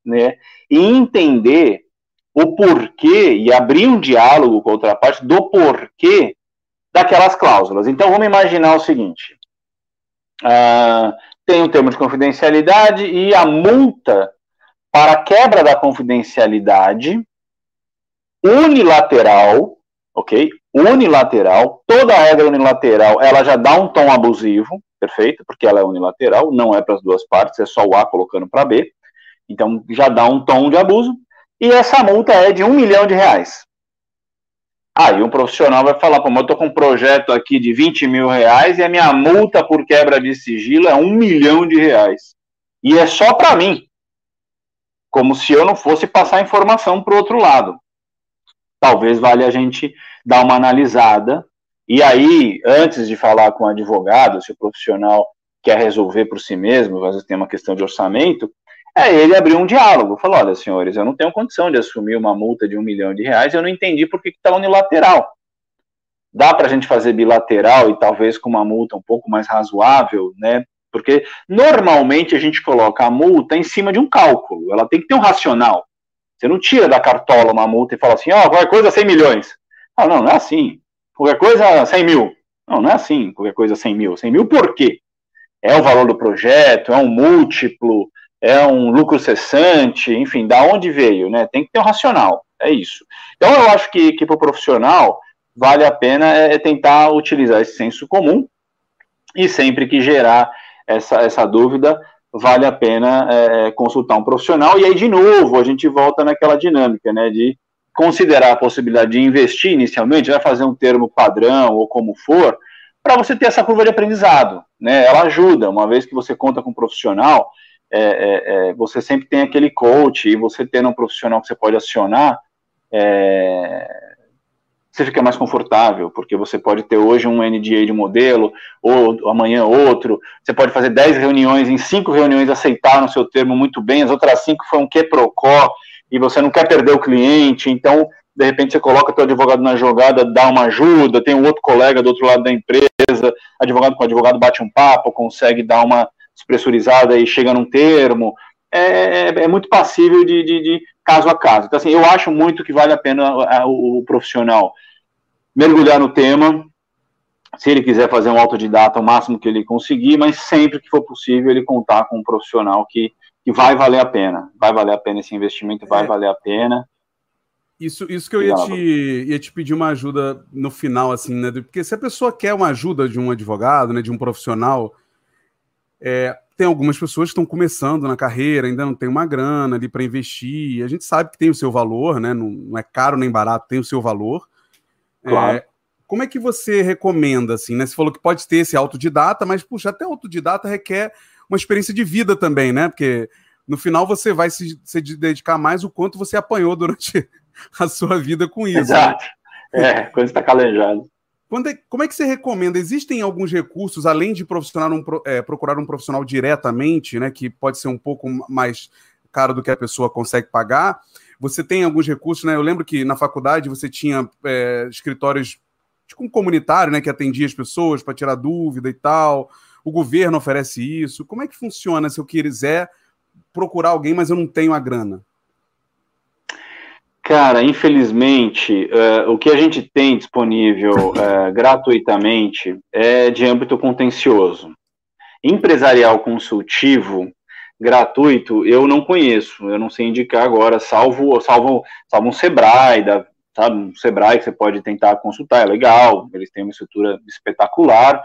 né, e entender o porquê e abrir um diálogo com a outra parte do porquê daquelas cláusulas. Então vamos imaginar o seguinte: uh, tem o termo de confidencialidade e a multa para quebra da confidencialidade unilateral, ok? Unilateral, toda regra unilateral, ela já dá um tom abusivo, perfeito? Porque ela é unilateral, não é para as duas partes, é só o A colocando para B. Então já dá um tom de abuso. E essa multa é de um milhão de reais. Aí um profissional vai falar, pô, mas eu tô com um projeto aqui de 20 mil reais e a minha multa por quebra de sigilo é um milhão de reais. E é só para mim. Como se eu não fosse passar informação para o outro lado. Talvez valha a gente dar uma analisada. E aí, antes de falar com o advogado, se o profissional quer resolver por si mesmo, às vezes tem uma questão de orçamento, é ele abriu um diálogo, falou, olha, senhores, eu não tenho condição de assumir uma multa de um milhão de reais, eu não entendi por que está unilateral. dá para a gente fazer bilateral e talvez com uma multa um pouco mais razoável, né? Porque normalmente a gente coloca a multa em cima de um cálculo, ela tem que ter um racional. Você não tira da cartola uma multa e fala assim, ó, oh, qualquer coisa 100 milhões. Ah, não, não é assim. Qualquer coisa 100 mil. Não, não é assim, qualquer coisa 100 mil. 100 mil por quê? É o valor do projeto, é um múltiplo, é um lucro cessante, enfim, da onde veio, né? Tem que ter um racional, é isso. Então eu acho que, que para o profissional vale a pena é, é tentar utilizar esse senso comum e sempre que gerar essa, essa dúvida, vale a pena é, é, consultar um profissional. E aí, de novo, a gente volta naquela dinâmica, né, de considerar a possibilidade de investir inicialmente, vai fazer um termo padrão ou como for, para você ter essa curva de aprendizado, né? Ela ajuda, uma vez que você conta com um profissional, é, é, é você sempre tem aquele coach, e você tendo um profissional que você pode acionar, é, você fica mais confortável, porque você pode ter hoje um NDA de modelo, ou amanhã outro, você pode fazer 10 reuniões, em 5 reuniões aceitaram o seu termo muito bem, as outras 5 foi um que procó, e você não quer perder o cliente, então, de repente, você coloca teu advogado na jogada, dá uma ajuda, tem um outro colega do outro lado da empresa, advogado com advogado bate um papo, consegue dar uma despressurizada e chega num termo, é, é, é muito passível de, de, de, caso a caso. Então, assim, eu acho muito que vale a pena o, o profissional mergulhar no tema, se ele quiser fazer um autodidata, o máximo que ele conseguir, mas sempre que for possível ele contar com um profissional que, que vai valer a pena, vai valer a pena esse investimento, vai é. valer a pena. Isso, isso que eu ia te, ia te pedir uma ajuda no final, assim, né? Porque se a pessoa quer uma ajuda de um advogado, né, de um profissional, é, tem algumas pessoas que estão começando na carreira, ainda não tem uma grana ali para investir. A gente sabe que tem o seu valor, né? Não, não é caro nem barato, tem o seu valor. Claro. É, como é que você recomenda, assim, né? Você falou que pode ter esse autodidata, mas, puxa, até autodidata requer uma experiência de vida também, né? Porque no final você vai se, se dedicar mais o quanto você apanhou durante a sua vida com isso. Né? Exato. Né? É, quando está calejado. Quando é, como é que você recomenda? Existem alguns recursos, além de um, é, procurar um profissional diretamente, né? Que pode ser um pouco mais caro do que a pessoa consegue pagar. Você tem alguns recursos, né? Eu lembro que na faculdade você tinha é, escritórios tipo um comunitário, né? Que atendia as pessoas para tirar dúvida e tal. O governo oferece isso. Como é que funciona se eu quiser procurar alguém, mas eu não tenho a grana? Cara, infelizmente, uh, o que a gente tem disponível uh, gratuitamente é de âmbito contencioso. Empresarial consultivo, gratuito, eu não conheço, eu não sei indicar agora, salvo, salvo, salvo um Sebrae, da, sabe, um Sebrae que você pode tentar consultar, é legal, eles têm uma estrutura espetacular,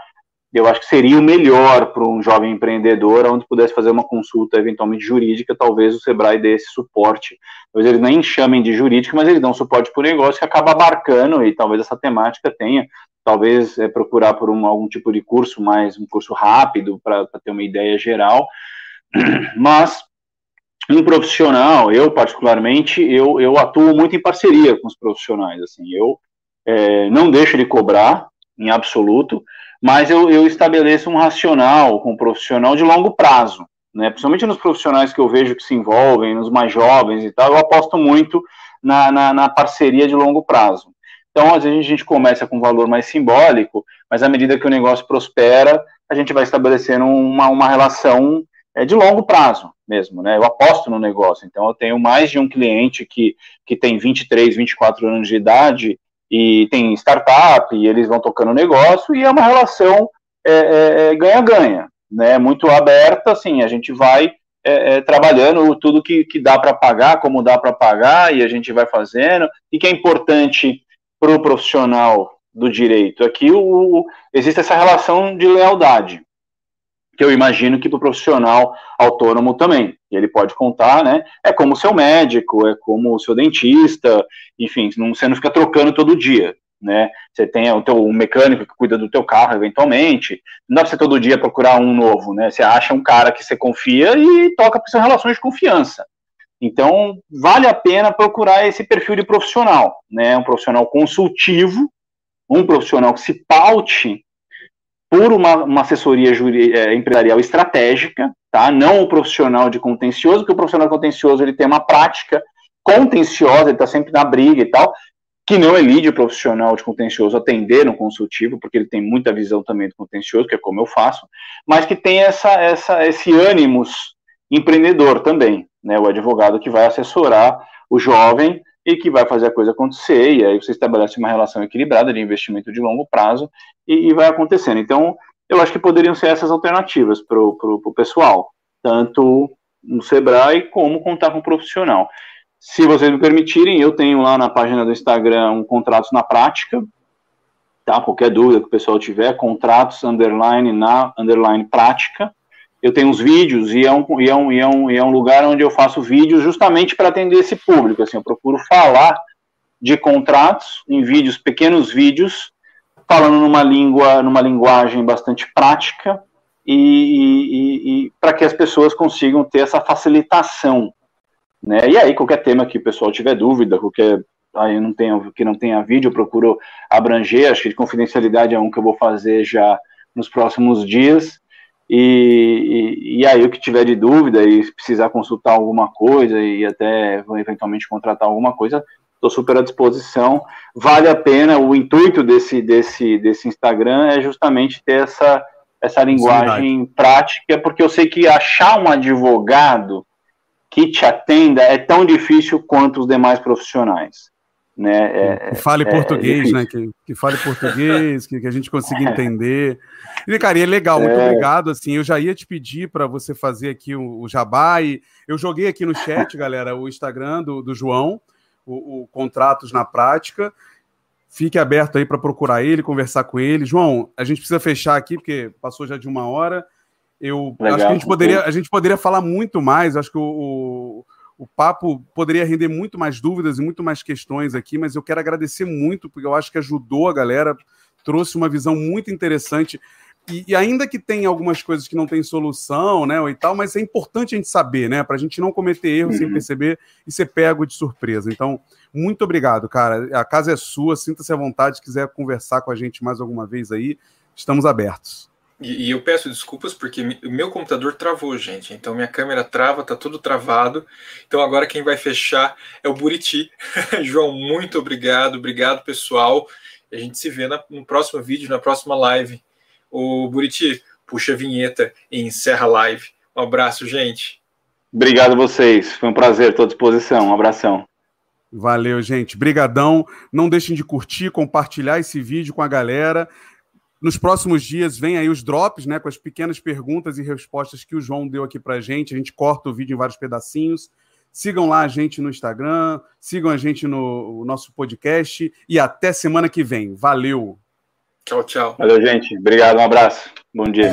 eu acho que seria o melhor para um jovem empreendedor, onde pudesse fazer uma consulta eventualmente jurídica, talvez o Sebrae dê esse suporte. Talvez eles nem chamem de jurídica, mas eles dão suporte para o negócio que acaba abarcando, e talvez essa temática tenha, talvez é, procurar por um, algum tipo de curso mais, um curso rápido, para ter uma ideia geral, mas um profissional, eu particularmente, eu, eu atuo muito em parceria com os profissionais, assim, eu é, não deixo de cobrar, em absoluto, mas eu, eu estabeleço um racional com o profissional de longo prazo, né, principalmente nos profissionais que eu vejo que se envolvem, nos mais jovens e tal, eu aposto muito na, na, na parceria de longo prazo. Então, às vezes a gente começa com um valor mais simbólico, mas à medida que o negócio prospera, a gente vai estabelecendo uma, uma relação é de longo prazo mesmo, né? Eu aposto no negócio. Então, eu tenho mais de um cliente que, que tem 23, 24 anos de idade e tem startup, e eles vão tocando negócio, e é uma relação é, é, é, ganha-ganha, né? Muito aberta, assim, a gente vai é, é trabalhando tudo que, que dá para pagar, como dá para pagar, e a gente vai fazendo. E que é importante para o profissional do direito? Aqui o, existe essa relação de lealdade que eu imagino que para o profissional autônomo também. Ele pode contar, né? É como o seu médico, é como o seu dentista, enfim, você não fica trocando todo dia, né? Você tem o teu mecânico que cuida do teu carro eventualmente. Não dá para você todo dia procurar um novo, né? Você acha um cara que você confia e toca para suas relações de confiança. Então, vale a pena procurar esse perfil de profissional, né? Um profissional consultivo, um profissional que se paute por uma, uma assessoria é, empresarial estratégica, tá? não o profissional de contencioso, porque o profissional de contencioso ele tem uma prática contenciosa, ele está sempre na briga e tal. que não elide o profissional de contencioso atender no consultivo, porque ele tem muita visão também do contencioso, que é como eu faço, mas que tem essa, essa, esse ânimos empreendedor também, né? O advogado que vai assessorar o jovem e que vai fazer a coisa acontecer, e aí você estabelece uma relação equilibrada de investimento de longo prazo e, e vai acontecendo. Então, eu acho que poderiam ser essas alternativas para o pessoal, tanto no Sebrae como contar com um profissional. Se vocês me permitirem, eu tenho lá na página do Instagram um contratos na prática, tá? Qualquer dúvida que o pessoal tiver, contratos underline na underline prática. Eu tenho uns vídeos e é um, e é um, e é um, e é um lugar onde eu faço vídeos justamente para atender esse público. Assim, eu procuro falar de contratos em vídeos, pequenos vídeos, falando numa língua, numa linguagem bastante prática e, e, e para que as pessoas consigam ter essa facilitação, né? E aí qualquer tema que o pessoal tiver dúvida, qualquer aí não tenha, que não tenha vídeo, eu procuro abranger, acho que de confidencialidade é um que eu vou fazer já nos próximos dias. E, e, e, aí, o que tiver de dúvida e precisar consultar alguma coisa e até eventualmente contratar alguma coisa, estou super à disposição. Vale a pena, o intuito desse, desse, desse Instagram é justamente ter essa, essa linguagem prática, porque eu sei que achar um advogado que te atenda é tão difícil quanto os demais profissionais. Né? É, que fale é, português, é né? Que, que, fale português, que, que, a gente consiga é. entender. E, cara, e é legal, muito é. obrigado. Assim, eu já ia te pedir para você fazer aqui o, o jabá. E eu joguei aqui no chat, galera, o Instagram do, do João, o, o Contratos na Prática. Fique aberto aí para procurar ele, conversar com ele. João, a gente precisa fechar aqui, porque passou já de uma hora. Eu Legal, acho que a gente, poderia, a gente poderia falar muito mais. Acho que o, o, o, papo poderia render muito mais dúvidas e muito mais questões aqui, mas eu quero agradecer muito, porque eu acho que ajudou a galera, trouxe uma visão muito interessante. E, e, ainda que tenha algumas coisas que não tem solução, né, e tal, mas é importante a gente saber, né, para a gente não cometer erros uhum. sem perceber e ser pego de surpresa. Então, muito obrigado, cara. A casa é sua, sinta-se à vontade, se quiser conversar com a gente mais alguma vez aí, estamos abertos. E, e eu peço desculpas porque o meu computador travou, gente. Então minha câmera trava, tá tudo travado. Então agora quem vai fechar é o Buriti. João, muito obrigado. Obrigado, pessoal. A gente se vê no próximo vídeo, na próxima live. O Buriti, puxa a vinheta e encerra a live. Um abraço, gente. Obrigado a vocês. Foi um prazer, estou à disposição. Um abração. Valeu, gente. Brigadão. Não deixem de curtir, compartilhar esse vídeo com a galera. Nos próximos dias vem aí os drops, né, com as pequenas perguntas e respostas que o João deu aqui pra gente. A gente corta o vídeo em vários pedacinhos. Sigam lá a gente no Instagram, sigam a gente no, no nosso podcast e até semana que vem. Valeu. Tchau, tchau. Valeu, gente. Obrigado, um abraço. Bom dia.